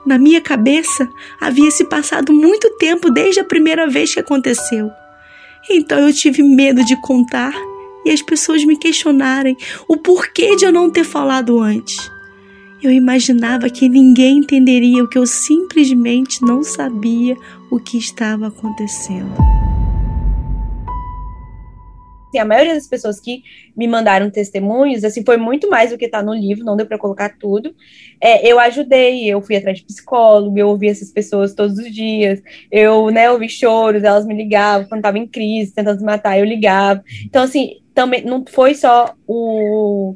Na minha cabeça havia se passado muito tempo desde a primeira vez que aconteceu. Então eu tive medo de contar e as pessoas me questionarem o porquê de eu não ter falado antes. Eu imaginava que ninguém entenderia o que eu simplesmente não sabia o que estava acontecendo a maioria das pessoas que me mandaram testemunhos, assim, foi muito mais do que está no livro, não deu para colocar tudo. É, eu ajudei, eu fui atrás de psicólogo, eu ouvi essas pessoas todos os dias, eu, né, ouvi choros, elas me ligavam quando estava em crise, tentando se matar, eu ligava. Então, assim, também não foi só o,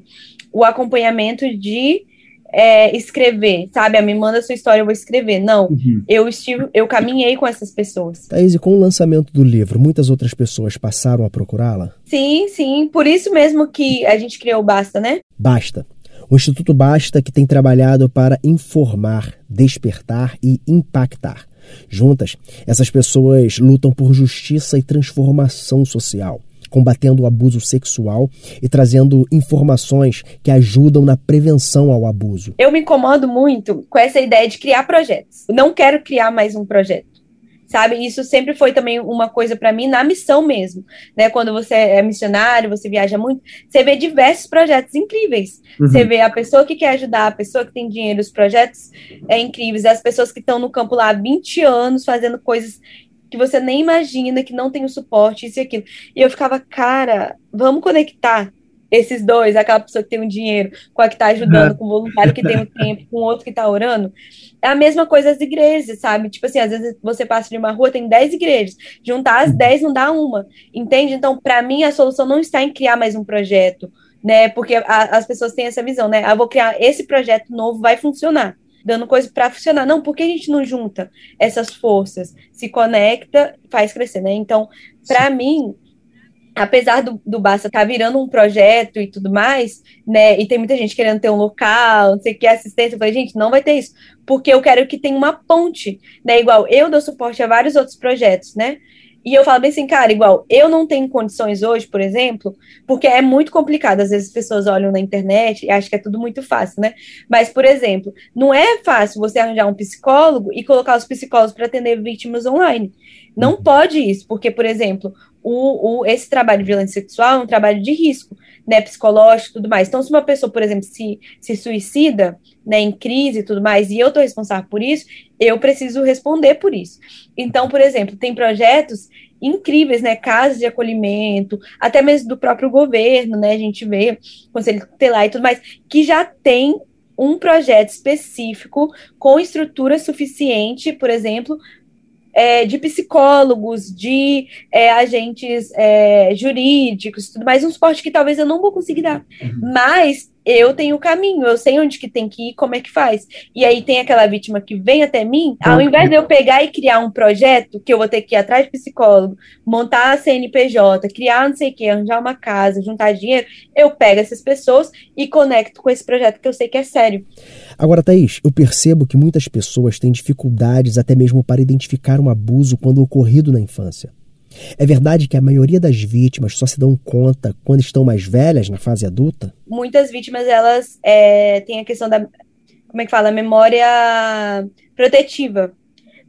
o acompanhamento de é, escrever, sabe? Ah, me manda a sua história, eu vou escrever. Não, uhum. eu estive, eu caminhei com essas pessoas. Thaís, e com o lançamento do livro, muitas outras pessoas passaram a procurá-la? Sim, sim. Por isso mesmo que a gente criou o Basta, né? Basta. O Instituto Basta que tem trabalhado para informar, despertar e impactar. Juntas, essas pessoas lutam por justiça e transformação social combatendo o abuso sexual e trazendo informações que ajudam na prevenção ao abuso. Eu me incomodo muito com essa ideia de criar projetos. Não quero criar mais um projeto. Sabe, isso sempre foi também uma coisa para mim na missão mesmo, né? Quando você é missionário, você viaja muito, você vê diversos projetos incríveis. Uhum. Você vê a pessoa que quer ajudar, a pessoa que tem dinheiro, os projetos é incríveis, as pessoas que estão no campo lá há 20 anos fazendo coisas que você nem imagina, que não tem o suporte, isso e aquilo. E eu ficava, cara, vamos conectar esses dois, aquela pessoa que tem o dinheiro, com a que está ajudando, com o voluntário que tem o tempo, com o outro que está orando. É a mesma coisa as igrejas, sabe? Tipo assim, às vezes você passa de uma rua, tem dez igrejas. Juntar as dez não dá uma, entende? Então, para mim, a solução não está em criar mais um projeto, né? Porque a, as pessoas têm essa visão, né? Ah, eu vou criar esse projeto novo, vai funcionar dando coisa para funcionar. Não, por que a gente não junta essas forças? Se conecta, faz crescer, né? Então, para mim, apesar do, do Basta estar tá virando um projeto e tudo mais, né? E tem muita gente querendo ter um local, não sei o que, assistência. Eu falei, gente, não vai ter isso. Porque eu quero que tenha uma ponte, né? Igual eu dou suporte a vários outros projetos, né? E eu falo bem assim, cara, igual, eu não tenho condições hoje, por exemplo, porque é muito complicado. Às vezes as pessoas olham na internet e acham que é tudo muito fácil, né? Mas, por exemplo, não é fácil você arranjar um psicólogo e colocar os psicólogos para atender vítimas online. Não uhum. pode isso, porque, por exemplo, o, o, esse trabalho de violência sexual é um trabalho de risco, né, psicológico e tudo mais. Então, se uma pessoa, por exemplo, se, se suicida, né, em crise e tudo mais, e eu estou responsável por isso, eu preciso responder por isso. Então, por exemplo, tem projetos incríveis, né, casas de acolhimento, até mesmo do próprio governo, né, a gente vê, conselho tutelar e tudo mais, que já tem um projeto específico com estrutura suficiente, por exemplo, é, de psicólogos, de é, agentes é, jurídicos, tudo mais, um suporte que talvez eu não vou conseguir dar. Uhum. Mas eu tenho o caminho, eu sei onde que tem que ir, como é que faz. E aí tem aquela vítima que vem até mim, ao invés de eu pegar e criar um projeto, que eu vou ter que ir atrás de psicólogo, montar a CNPJ, criar não sei o que, arranjar uma casa, juntar dinheiro, eu pego essas pessoas e conecto com esse projeto que eu sei que é sério. Agora, Thaís, eu percebo que muitas pessoas têm dificuldades até mesmo para identificar um abuso quando ocorrido na infância. É verdade que a maioria das vítimas só se dão conta quando estão mais velhas, na fase adulta? Muitas vítimas, elas é, têm a questão da, como é que fala, memória protetiva.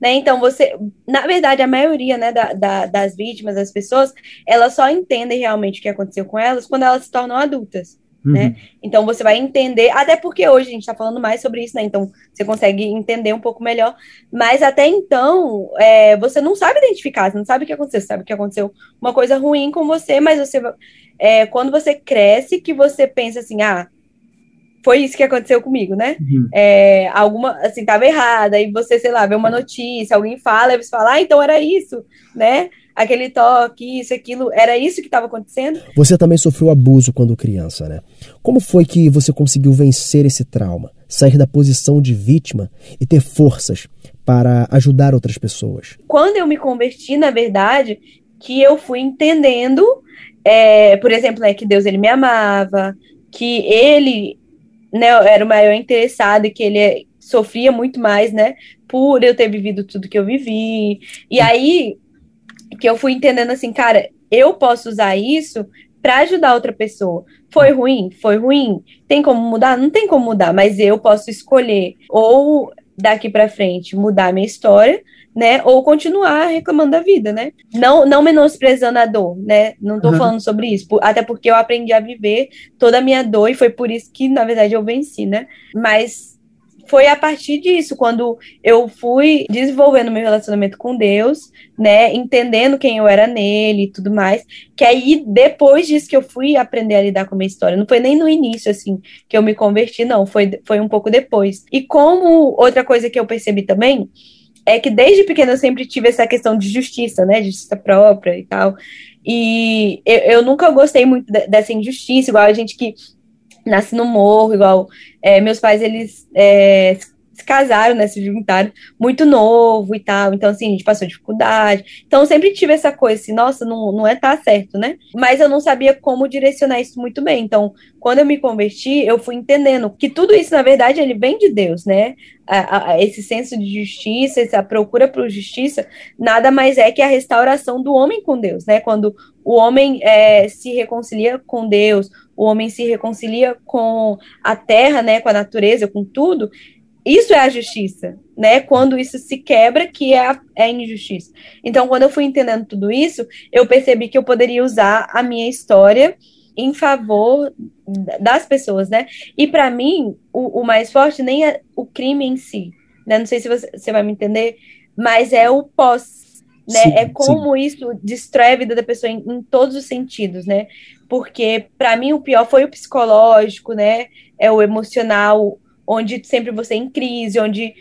Né? Então, você, na verdade, a maioria né, da, da, das vítimas, das pessoas, elas só entendem realmente o que aconteceu com elas quando elas se tornam adultas. Uhum. Né? Então você vai entender, até porque hoje a gente está falando mais sobre isso, né? Então você consegue entender um pouco melhor. Mas até então, é, você não sabe identificar, você não sabe o que aconteceu, você sabe que aconteceu uma coisa ruim com você, mas você é, quando você cresce, que você pensa assim, ah, foi isso que aconteceu comigo, né? Uhum. É, alguma, assim, tava errada, aí você, sei lá, vê uma notícia, alguém fala, e você fala, ah, então era isso, né? Aquele toque, isso, aquilo, era isso que estava acontecendo? Você também sofreu abuso quando criança, né? Como foi que você conseguiu vencer esse trauma, sair da posição de vítima e ter forças para ajudar outras pessoas? Quando eu me converti, na verdade, que eu fui entendendo, é, por exemplo, né, que Deus ele me amava, que ele né, era o maior interessado e que ele sofria muito mais, né, por eu ter vivido tudo que eu vivi. E aí que eu fui entendendo assim, cara, eu posso usar isso para ajudar outra pessoa. Foi ruim? Foi ruim. Tem como mudar? Não tem como mudar, mas eu posso escolher ou daqui para frente mudar minha história, né? Ou continuar reclamando da vida, né? Não, não menosprezando a dor, né? Não tô uhum. falando sobre isso, até porque eu aprendi a viver toda a minha dor e foi por isso que, na verdade, eu venci, né? Mas foi a partir disso, quando eu fui desenvolvendo meu relacionamento com Deus, né, entendendo quem eu era nele e tudo mais, que aí depois disso que eu fui aprender a lidar com a minha história, não foi nem no início, assim, que eu me converti, não, foi, foi um pouco depois. E como outra coisa que eu percebi também, é que desde pequena eu sempre tive essa questão de justiça, né, justiça própria e tal, e eu, eu nunca gostei muito dessa injustiça, igual a gente que nasci no morro, igual é, meus pais, eles é, se casaram, né, se juntaram muito novo e tal, então assim, a gente passou dificuldade, então eu sempre tive essa coisa assim, nossa, não, não é tá certo, né, mas eu não sabia como direcionar isso muito bem, então quando eu me converti, eu fui entendendo que tudo isso, na verdade, ele vem de Deus, né, a, a, esse senso de justiça, essa procura por justiça, nada mais é que a restauração do homem com Deus, né, quando o homem é, se reconcilia com Deus, o homem se reconcilia com a terra, né, com a natureza, com tudo, isso é a justiça, né? Quando isso se quebra, que é a, é a injustiça. Então, quando eu fui entendendo tudo isso, eu percebi que eu poderia usar a minha história em favor das pessoas, né? E para mim, o, o, mais forte nem é o crime em si, né? Não sei se você, você vai me entender, mas é o pós, né? Sim, é como sim. isso destrói a vida da pessoa em, em todos os sentidos, né? porque para mim o pior foi o psicológico, né? É o emocional, onde sempre você é em crise, onde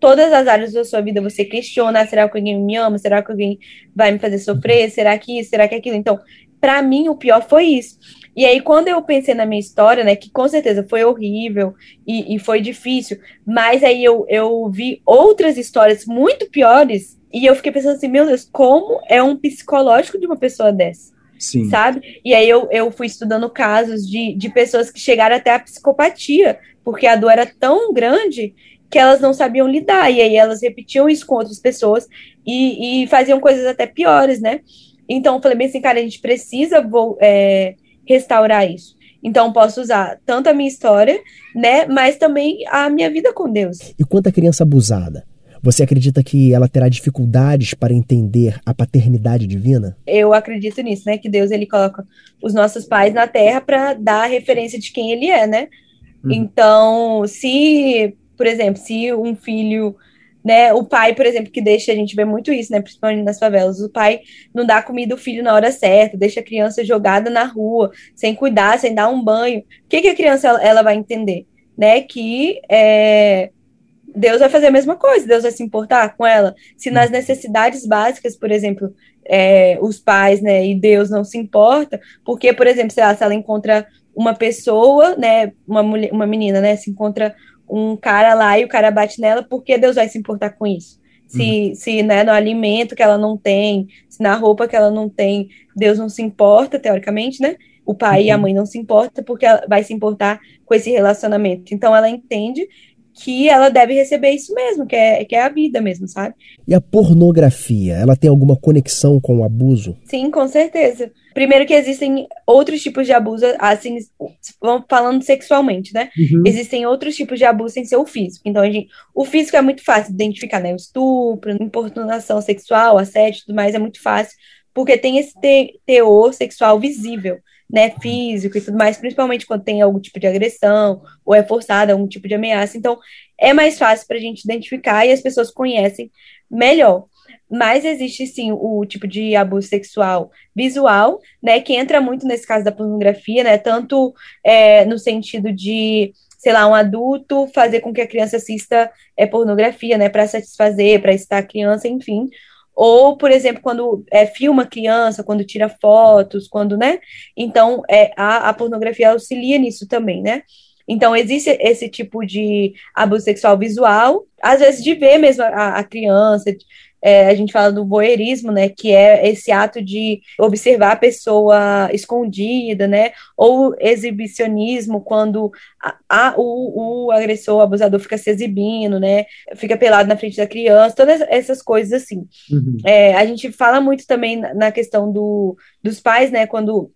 todas as áreas da sua vida você questiona: ah, será que alguém me ama? Será que alguém vai me fazer sofrer? Será que isso? Será que aquilo? Então, para mim o pior foi isso. E aí, quando eu pensei na minha história, né, que com certeza foi horrível e, e foi difícil, mas aí eu, eu vi outras histórias muito piores e eu fiquei pensando assim: meu Deus, como é um psicológico de uma pessoa dessa? Sim. sabe? E aí eu, eu fui estudando casos de, de pessoas que chegaram até a psicopatia, porque a dor era tão grande que elas não sabiam lidar, e aí elas repetiam isso com outras pessoas e, e faziam coisas até piores, né? Então eu falei bem assim, cara, a gente precisa vou, é, restaurar isso. Então posso usar tanto a minha história, né, mas também a minha vida com Deus. E quanto à criança abusada? Você acredita que ela terá dificuldades para entender a paternidade divina? Eu acredito nisso, né? Que Deus ele coloca os nossos pais na Terra para dar a referência de quem ele é, né? Uhum. Então, se, por exemplo, se um filho, né, o pai, por exemplo, que deixa, a gente vê muito isso, né, principalmente nas favelas, o pai não dá comida ao filho na hora certa, deixa a criança jogada na rua, sem cuidar, sem dar um banho. O que, que a criança ela, vai entender? Né, que é, Deus vai fazer a mesma coisa, Deus vai se importar com ela. Se nas necessidades básicas, por exemplo, é, os pais, né, e Deus não se importa, porque, por exemplo, lá, se ela encontra uma pessoa, né, uma mulher, uma menina, né, se encontra um cara lá e o cara bate nela, por que Deus vai se importar com isso? Se, uhum. se né, no alimento que ela não tem, se na roupa que ela não tem, Deus não se importa, teoricamente, né? O pai uhum. e a uhum. mãe não se importam, porque ela vai se importar com esse relacionamento. Então ela entende que ela deve receber isso mesmo, que é, que é a vida mesmo, sabe? E a pornografia, ela tem alguma conexão com o abuso? Sim, com certeza. Primeiro que existem outros tipos de abuso, assim, falando sexualmente, né? Uhum. Existem outros tipos de abuso sem ser o físico. Então, a gente, o físico é muito fácil de identificar, né? O estupro, importunação sexual, assédio e tudo mais é muito fácil, porque tem esse te teor sexual visível né, físico e tudo mais, principalmente quando tem algum tipo de agressão ou é forçada algum tipo de ameaça. Então, é mais fácil para a gente identificar e as pessoas conhecem melhor. Mas existe sim o, tipo de abuso sexual visual, né, que entra muito nesse caso da pornografia, né, tanto é, no sentido de sei lá, um adulto fazer com que a criança assista é, pornografia, né, para satisfazer, para estar a criança, enfim, ou, por exemplo, quando é, filma criança, quando tira fotos, quando, né? Então, é, a, a pornografia auxilia nisso também, né? Então, existe esse tipo de abuso sexual visual, às vezes de ver mesmo a, a criança, é, a gente fala do voyeurismo, né, que é esse ato de observar a pessoa escondida, né, ou exibicionismo, quando a, a, o, o agressor, o abusador fica se exibindo, né, fica pelado na frente da criança, todas essas coisas assim. Uhum. É, a gente fala muito também na questão do, dos pais, né, quando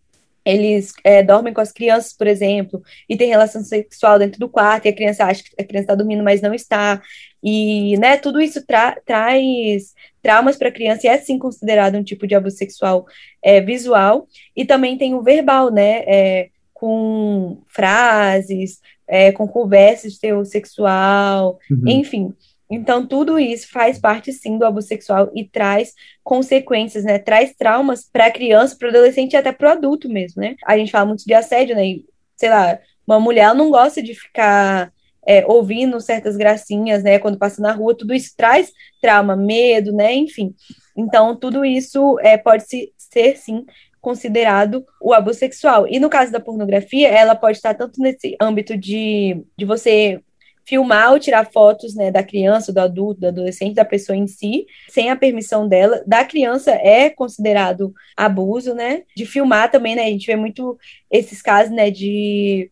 eles é, dormem com as crianças, por exemplo, e tem relação sexual dentro do quarto, e a criança acha que a criança está dormindo, mas não está. E, né, tudo isso tra traz traumas para a criança e é sim considerado um tipo de abuso sexual é, visual. E também tem o verbal, né, é, com frases, é, com conversas de teor sexual, uhum. enfim. Então, tudo isso faz parte, sim, do abuso sexual e traz consequências, né? Traz traumas para a criança, para o adolescente e até para o adulto mesmo, né? A gente fala muito de assédio, né? E, sei lá, uma mulher não gosta de ficar é, ouvindo certas gracinhas, né? Quando passa na rua, tudo isso traz trauma, medo, né? Enfim. Então, tudo isso é, pode se, ser, sim, considerado o abuso sexual. E no caso da pornografia, ela pode estar tanto nesse âmbito de, de você filmar ou tirar fotos né, da criança, do adulto, do adolescente, da pessoa em si, sem a permissão dela. Da criança é considerado abuso, né? De filmar também, né? A gente vê muito esses casos, né, de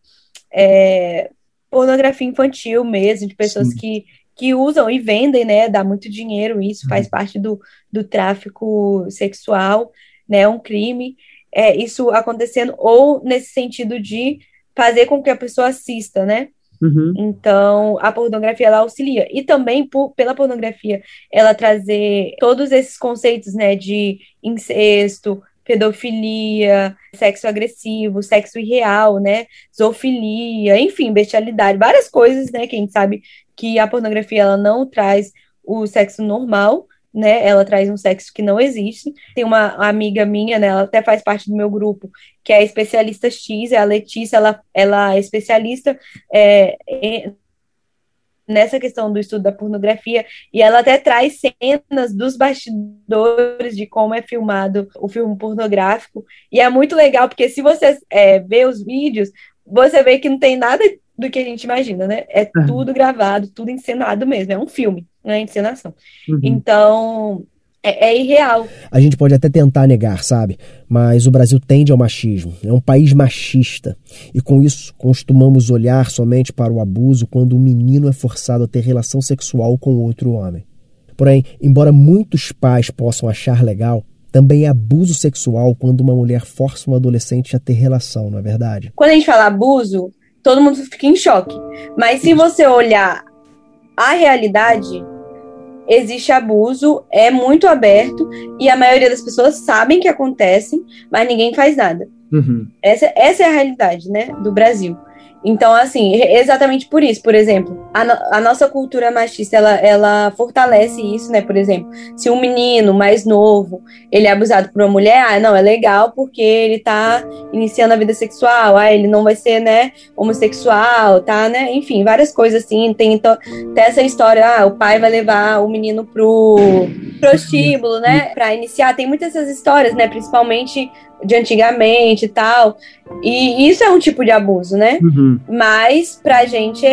é, pornografia infantil mesmo, de pessoas que, que usam e vendem, né? Dá muito dinheiro, isso faz parte do, do tráfico sexual, né? Um crime. É, isso acontecendo, ou nesse sentido de fazer com que a pessoa assista, né? Uhum. Então, a pornografia ela auxilia. E também por, pela pornografia ela trazer todos esses conceitos, né, de incesto, pedofilia, sexo agressivo, sexo irreal, né, zoofilia, enfim, bestialidade, várias coisas, né, que a gente sabe que a pornografia ela não traz o sexo normal, né? Ela traz um sexo que não existe. Tem uma amiga minha, né? Ela até faz parte do meu grupo, que é especialista X, é a Letícia, ela, ela é especialista é, nessa questão do estudo da pornografia, e ela até traz cenas dos bastidores de como é filmado o filme pornográfico, e é muito legal, porque se você é, vê os vídeos, você vê que não tem nada do que a gente imagina, né? É uhum. tudo gravado, tudo encenado mesmo, é um filme, não é encenação. Uhum. Então, é, é, irreal. A gente pode até tentar negar, sabe? Mas o Brasil tende ao machismo. É um país machista. E com isso, costumamos olhar somente para o abuso quando o menino é forçado a ter relação sexual com outro homem. Porém, embora muitos pais possam achar legal, também é abuso sexual quando uma mulher força um adolescente a ter relação, não é verdade? Quando a gente fala abuso, todo mundo fica em choque. Mas se você olhar a realidade, existe abuso, é muito aberto e a maioria das pessoas sabem que acontece, mas ninguém faz nada. Uhum. Essa, essa é a realidade, né, do Brasil. Então, assim, exatamente por isso, por exemplo, a, no, a, nossa cultura machista, ela, ela fortalece isso, né? Por exemplo, se um menino mais novo, ele é abusado por uma mulher, ah, não, é legal porque ele tá iniciando a vida sexual, ah, ele não vai ser, né, homossexual, tá, né? Enfim, várias coisas assim, tem, tem essa história, ah, o pai vai levar o menino pro prostíbulo, né, pra iniciar, tem muitas essas histórias, né, principalmente de antigamente e tal. E isso é um tipo de abuso, né? Uhum. Mas pra gente,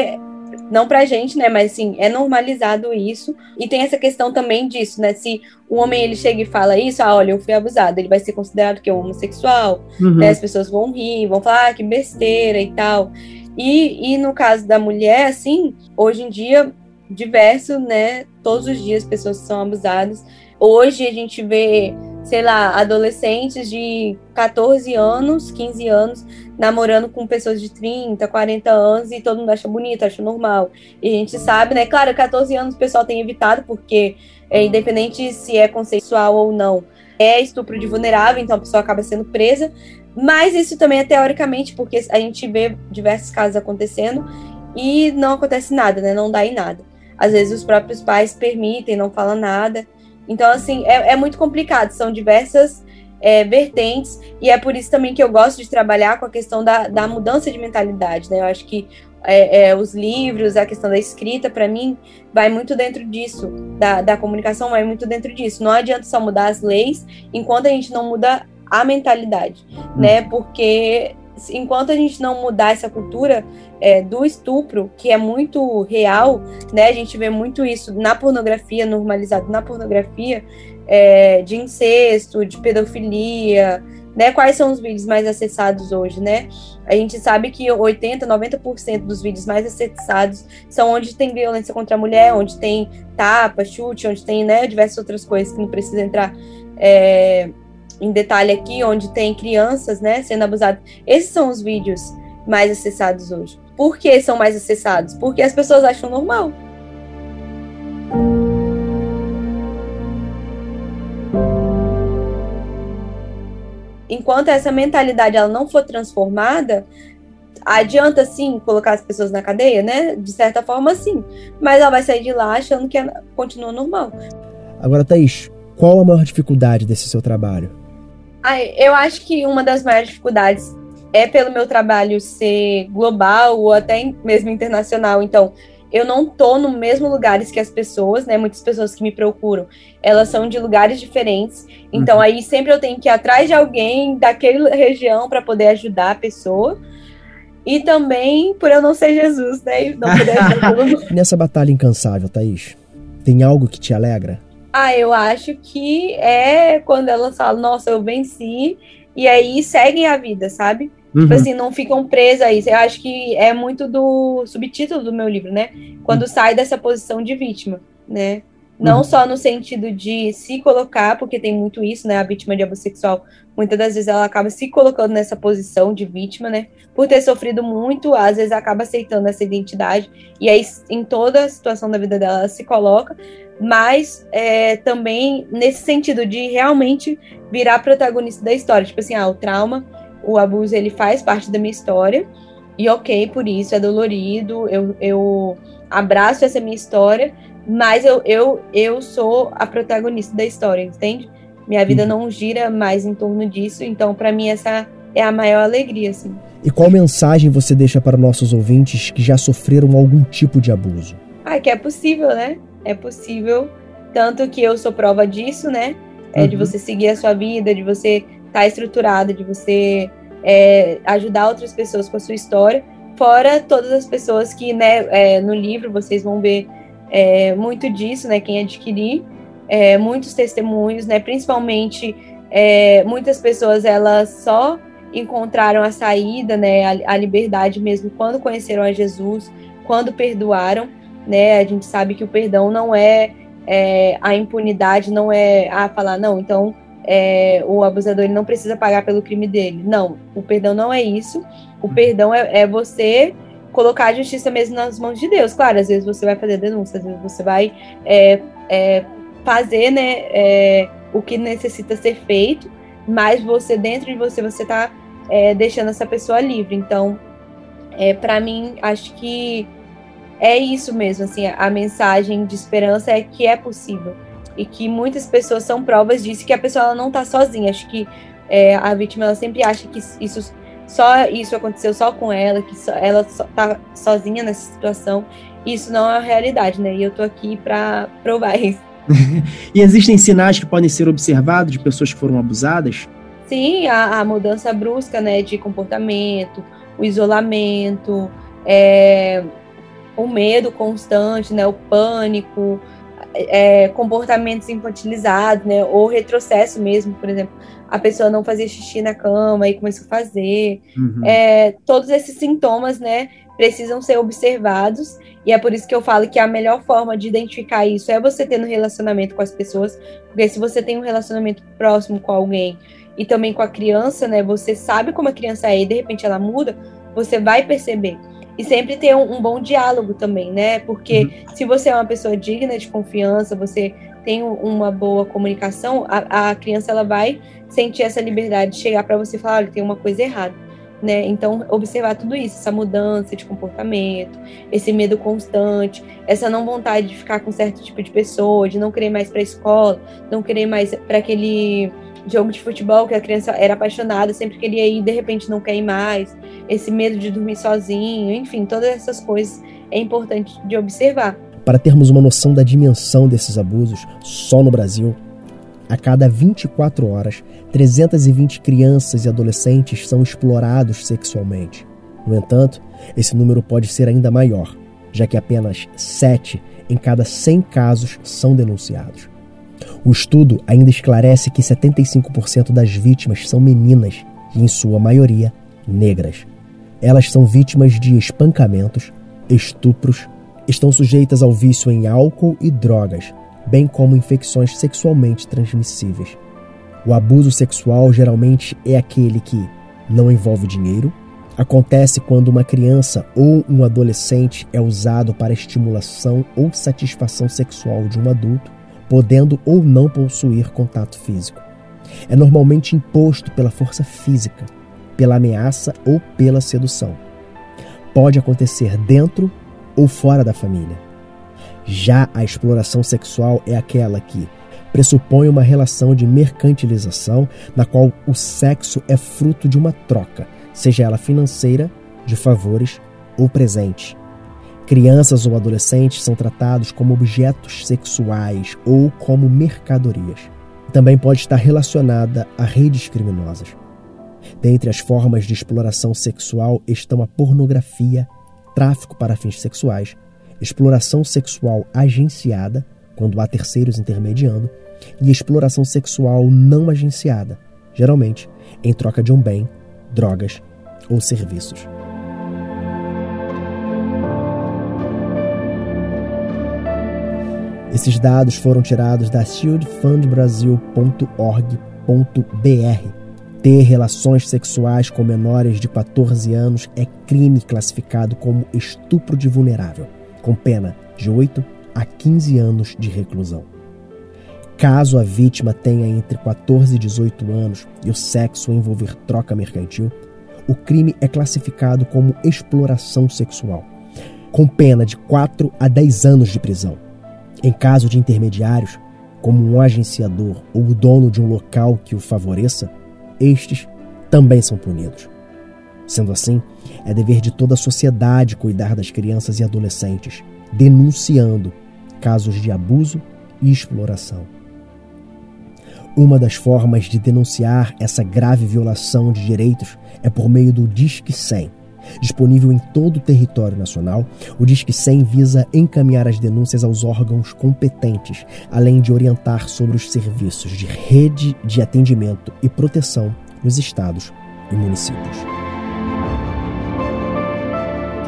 não pra gente, né? Mas assim, é normalizado isso. E tem essa questão também disso, né? Se o homem ele chega e fala isso, ah, olha, eu fui abusado, ele vai ser considerado que é homossexual, uhum. né? As pessoas vão rir, vão falar, ah, que besteira e tal. E, e no caso da mulher, assim, hoje em dia, diverso, né? Todos os dias pessoas são abusadas. Hoje a gente vê sei lá, adolescentes de 14 anos, 15 anos, namorando com pessoas de 30, 40 anos e todo mundo acha bonito, acha normal. E a gente sabe, né? Claro, 14 anos o pessoal tem evitado, porque é, independente se é consensual ou não, é estupro de vulnerável, então a pessoa acaba sendo presa. Mas isso também é teoricamente, porque a gente vê diversos casos acontecendo e não acontece nada, né? Não dá em nada. Às vezes os próprios pais permitem, não falam nada. Então, assim, é, é muito complicado, são diversas é, vertentes, e é por isso também que eu gosto de trabalhar com a questão da, da mudança de mentalidade, né? Eu acho que é, é, os livros, a questão da escrita, para mim, vai muito dentro disso, da, da comunicação vai muito dentro disso. Não adianta só mudar as leis enquanto a gente não muda a mentalidade, hum. né? Porque enquanto a gente não mudar essa cultura é, do estupro, que é muito real, né? A gente vê muito isso na pornografia, normalizado na pornografia, é, de incesto, de pedofilia, né? Quais são os vídeos mais acessados hoje, né? A gente sabe que 80, 90% dos vídeos mais acessados são onde tem violência contra a mulher, onde tem tapa, chute, onde tem, né, diversas outras coisas que não precisa entrar é, em detalhe aqui, onde tem crianças, né, sendo abusadas. Esses são os vídeos mais acessados hoje. Por que são mais acessados? Porque as pessoas acham normal. Enquanto essa mentalidade ela não for transformada, adianta sim colocar as pessoas na cadeia, né? De certa forma, sim. Mas ela vai sair de lá achando que continua normal. Agora, Thaís, qual a maior dificuldade desse seu trabalho? Eu acho que uma das maiores dificuldades é pelo meu trabalho ser global ou até mesmo internacional. Então, eu não tô no mesmo lugares que as pessoas, né? Muitas pessoas que me procuram, elas são de lugares diferentes. Então, uhum. aí sempre eu tenho que ir atrás de alguém daquela região para poder ajudar a pessoa. E também por eu não ser Jesus, né? Não poder ajudar Nessa batalha incansável, Thaís, tem algo que te alegra? Ah, eu acho que é quando elas falam, nossa, eu venci, e aí seguem a vida, sabe? Tipo uhum. Tipo assim, não ficam presas a isso. Eu acho que é muito do subtítulo do meu livro, né? Quando uhum. sai dessa posição de vítima, né? Não uhum. só no sentido de se colocar, porque tem muito isso, né? A vítima de abuso sexual, muitas das vezes ela acaba se colocando nessa posição de vítima, né? Por ter sofrido muito, às vezes acaba aceitando essa identidade, e aí em toda a situação da vida dela ela se coloca, mas é, também nesse sentido de realmente virar protagonista da história. Tipo assim, ah, o trauma, o abuso, ele faz parte da minha história, e ok por isso, é dolorido, eu, eu abraço essa minha história, mas eu, eu, eu sou a protagonista da história, entende? Minha vida uhum. não gira mais em torno disso, então para mim essa é a maior alegria, assim. E qual mensagem você deixa para nossos ouvintes que já sofreram algum tipo de abuso? Ah, que é possível, né? É possível, tanto que eu sou prova disso, né? É uhum. de você seguir a sua vida, de você estar tá estruturada, de você é, ajudar outras pessoas com a sua história, fora todas as pessoas que, né, é, no livro vocês vão ver é, muito disso, né? Quem adquirir, é, muitos testemunhos, né? Principalmente é, muitas pessoas elas só encontraram a saída, né? A, a, liberdade mesmo quando conheceram a Jesus, quando perdoaram, né? A gente sabe que o perdão não é, é a impunidade, não é a falar não, então é, o abusador ele não precisa pagar pelo crime dele. Não, o perdão não é isso. O perdão é, é você colocar a justiça mesmo nas mãos de Deus. Claro, às vezes você vai fazer denúncia, às vezes você vai é, é, fazer né, é, o que necessita ser feito, mas você, dentro de você, você está é, deixando essa pessoa livre. Então, é, para mim, acho que é isso mesmo, assim, a mensagem de esperança é que é possível e que muitas pessoas são provas disso, que a pessoa não está sozinha. Acho que é, a vítima ela sempre acha que isso só isso aconteceu só com ela, que só, ela está sozinha nessa situação. Isso não é a realidade, né? E eu tô aqui para provar isso. e existem sinais que podem ser observados de pessoas que foram abusadas? Sim, a, a mudança brusca, né, de comportamento, o isolamento, é, o medo constante, né, o pânico, é, comportamentos infantilizados, né, ou retrocesso mesmo, por exemplo, a pessoa não fazia xixi na cama e começou a fazer. Uhum. É, todos esses sintomas, né, precisam ser observados e é por isso que eu falo que a melhor forma de identificar isso é você tendo relacionamento com as pessoas, porque se você tem um relacionamento próximo com alguém e também com a criança, né, você sabe como a criança é e de repente ela muda, você vai perceber. E sempre ter um, um bom diálogo também, né? Porque uhum. se você é uma pessoa digna de confiança, você tem uma boa comunicação, a, a criança ela vai sentir essa liberdade de chegar para você e falar, olha, tem uma coisa errada. Né? Então, observar tudo isso, essa mudança de comportamento, esse medo constante, essa não vontade de ficar com certo tipo de pessoa, de não querer mais para a escola, não querer mais para aquele jogo de futebol que a criança era apaixonada, sempre queria ir, de repente não quer ir mais, esse medo de dormir sozinho, enfim, todas essas coisas é importante de observar. Para termos uma noção da dimensão desses abusos, só no Brasil, a cada 24 horas, 320 crianças e adolescentes são explorados sexualmente. No entanto, esse número pode ser ainda maior, já que apenas 7 em cada 100 casos são denunciados. O estudo ainda esclarece que 75% das vítimas são meninas e, em sua maioria, negras. Elas são vítimas de espancamentos, estupros, estão sujeitas ao vício em álcool e drogas, bem como infecções sexualmente transmissíveis. O abuso sexual geralmente é aquele que não envolve dinheiro, acontece quando uma criança ou um adolescente é usado para estimulação ou satisfação sexual de um adulto podendo ou não possuir contato físico. É normalmente imposto pela força física, pela ameaça ou pela sedução. Pode acontecer dentro ou fora da família. Já a exploração sexual é aquela que pressupõe uma relação de mercantilização na qual o sexo é fruto de uma troca, seja ela financeira, de favores ou presente, Crianças ou adolescentes são tratados como objetos sexuais ou como mercadorias. Também pode estar relacionada a redes criminosas. Dentre as formas de exploração sexual estão a pornografia, tráfico para fins sexuais, exploração sexual agenciada, quando há terceiros intermediando, e exploração sexual não agenciada, geralmente em troca de um bem, drogas ou serviços. Esses dados foram tirados da shieldfundbrasil.org.br. Ter relações sexuais com menores de 14 anos é crime classificado como estupro de vulnerável, com pena de 8 a 15 anos de reclusão. Caso a vítima tenha entre 14 e 18 anos e o sexo envolver troca mercantil, o crime é classificado como exploração sexual, com pena de 4 a 10 anos de prisão. Em caso de intermediários, como um agenciador ou o dono de um local que o favoreça, estes também são punidos. Sendo assim, é dever de toda a sociedade cuidar das crianças e adolescentes, denunciando casos de abuso e exploração. Uma das formas de denunciar essa grave violação de direitos é por meio do Disque 100, Disponível em todo o território nacional, o Disque 100 visa encaminhar as denúncias aos órgãos competentes, além de orientar sobre os serviços de rede de atendimento e proteção nos estados e municípios.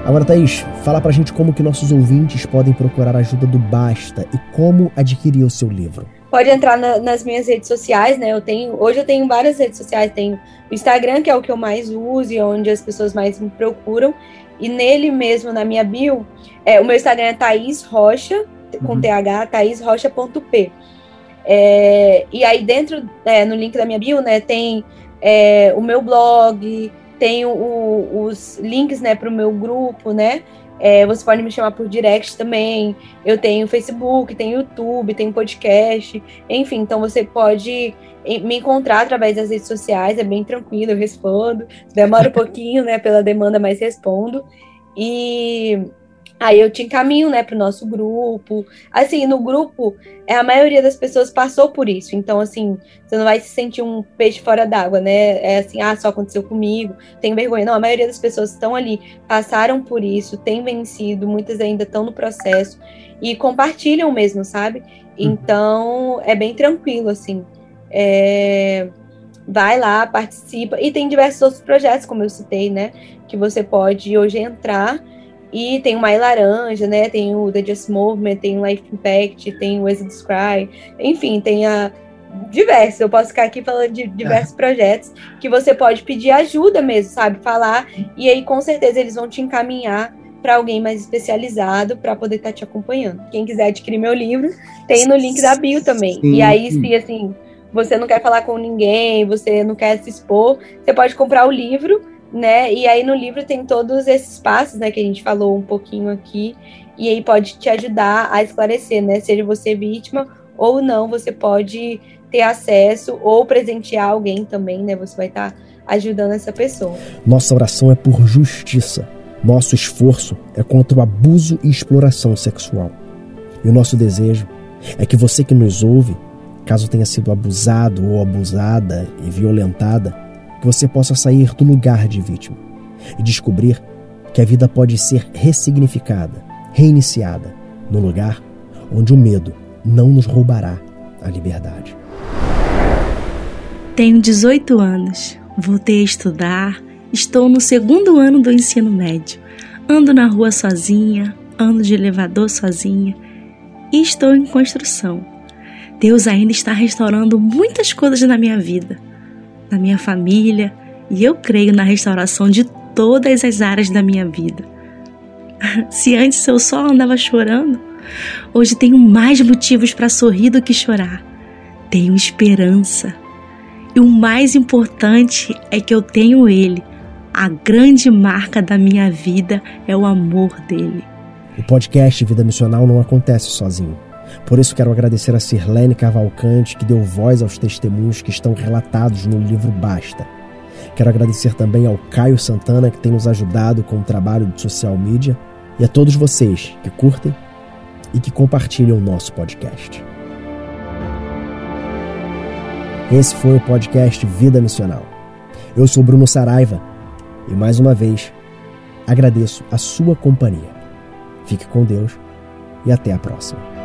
Agora, Thaís, fala pra gente como que nossos ouvintes podem procurar a ajuda do Basta e como adquirir o seu livro. Pode entrar na, nas minhas redes sociais, né? Eu tenho, hoje eu tenho várias redes sociais, tenho o Instagram, que é o que eu mais uso e onde as pessoas mais me procuram. E nele mesmo, na minha bio, é, o meu Instagram é Thaís Rocha, com uhum. TH, thaísrocha.p. É, e aí dentro, é, no link da minha bio, né, tem é, o meu blog, tenho o, os links, né, para o meu grupo, né? É, você pode me chamar por direct também. Eu tenho Facebook, tenho YouTube, tenho podcast, enfim. Então você pode me encontrar através das redes sociais, é bem tranquilo, eu respondo. Demora um pouquinho, né, pela demanda, mas respondo. E Aí eu te encaminho, né, para o nosso grupo. Assim, no grupo, é, a maioria das pessoas passou por isso. Então, assim, você não vai se sentir um peixe fora d'água, né? É assim, ah, só aconteceu comigo, tenho vergonha. Não, a maioria das pessoas estão ali, passaram por isso, têm vencido, muitas ainda estão no processo e compartilham mesmo, sabe? Uhum. Então, é bem tranquilo, assim. É... Vai lá, participa. E tem diversos outros projetos, como eu citei, né? Que você pode hoje entrar e tem o My Laranja, né? Tem o The Just Movement, tem o Life Impact, tem o Exit Cry, enfim, tem a diversos. Eu posso ficar aqui falando de diversos é. projetos que você pode pedir ajuda mesmo, sabe? Falar e aí com certeza eles vão te encaminhar para alguém mais especializado para poder estar tá te acompanhando. Quem quiser adquirir meu livro, tem no link da bio também. Sim. E aí se assim, você não quer falar com ninguém, você não quer se expor, você pode comprar o livro né? E aí no livro tem todos esses passos, né, que a gente falou um pouquinho aqui, e aí pode te ajudar a esclarecer, né? Seja você vítima ou não, você pode ter acesso ou presentear alguém também, né? Você vai estar tá ajudando essa pessoa. Nossa oração é por justiça. Nosso esforço é contra o abuso e exploração sexual. E o nosso desejo é que você que nos ouve, caso tenha sido abusado ou abusada e violentada, que você possa sair do lugar de vítima e descobrir que a vida pode ser ressignificada, reiniciada, no lugar onde o medo não nos roubará a liberdade. Tenho 18 anos, voltei a estudar, estou no segundo ano do ensino médio. Ando na rua sozinha, ando de elevador sozinha e estou em construção. Deus ainda está restaurando muitas coisas na minha vida na minha família e eu creio na restauração de todas as áreas da minha vida. Se antes eu só andava chorando, hoje tenho mais motivos para sorrir do que chorar. Tenho esperança. E o mais importante é que eu tenho Ele. A grande marca da minha vida é o amor dele. O podcast Vida Missional não acontece sozinho. Por isso quero agradecer a Sirlene Cavalcante, que deu voz aos testemunhos que estão relatados no livro Basta. Quero agradecer também ao Caio Santana, que tem nos ajudado com o trabalho de social media, e a todos vocês que curtem e que compartilham o nosso podcast. Esse foi o podcast Vida Missional. Eu sou Bruno Saraiva e mais uma vez agradeço a sua companhia. Fique com Deus e até a próxima.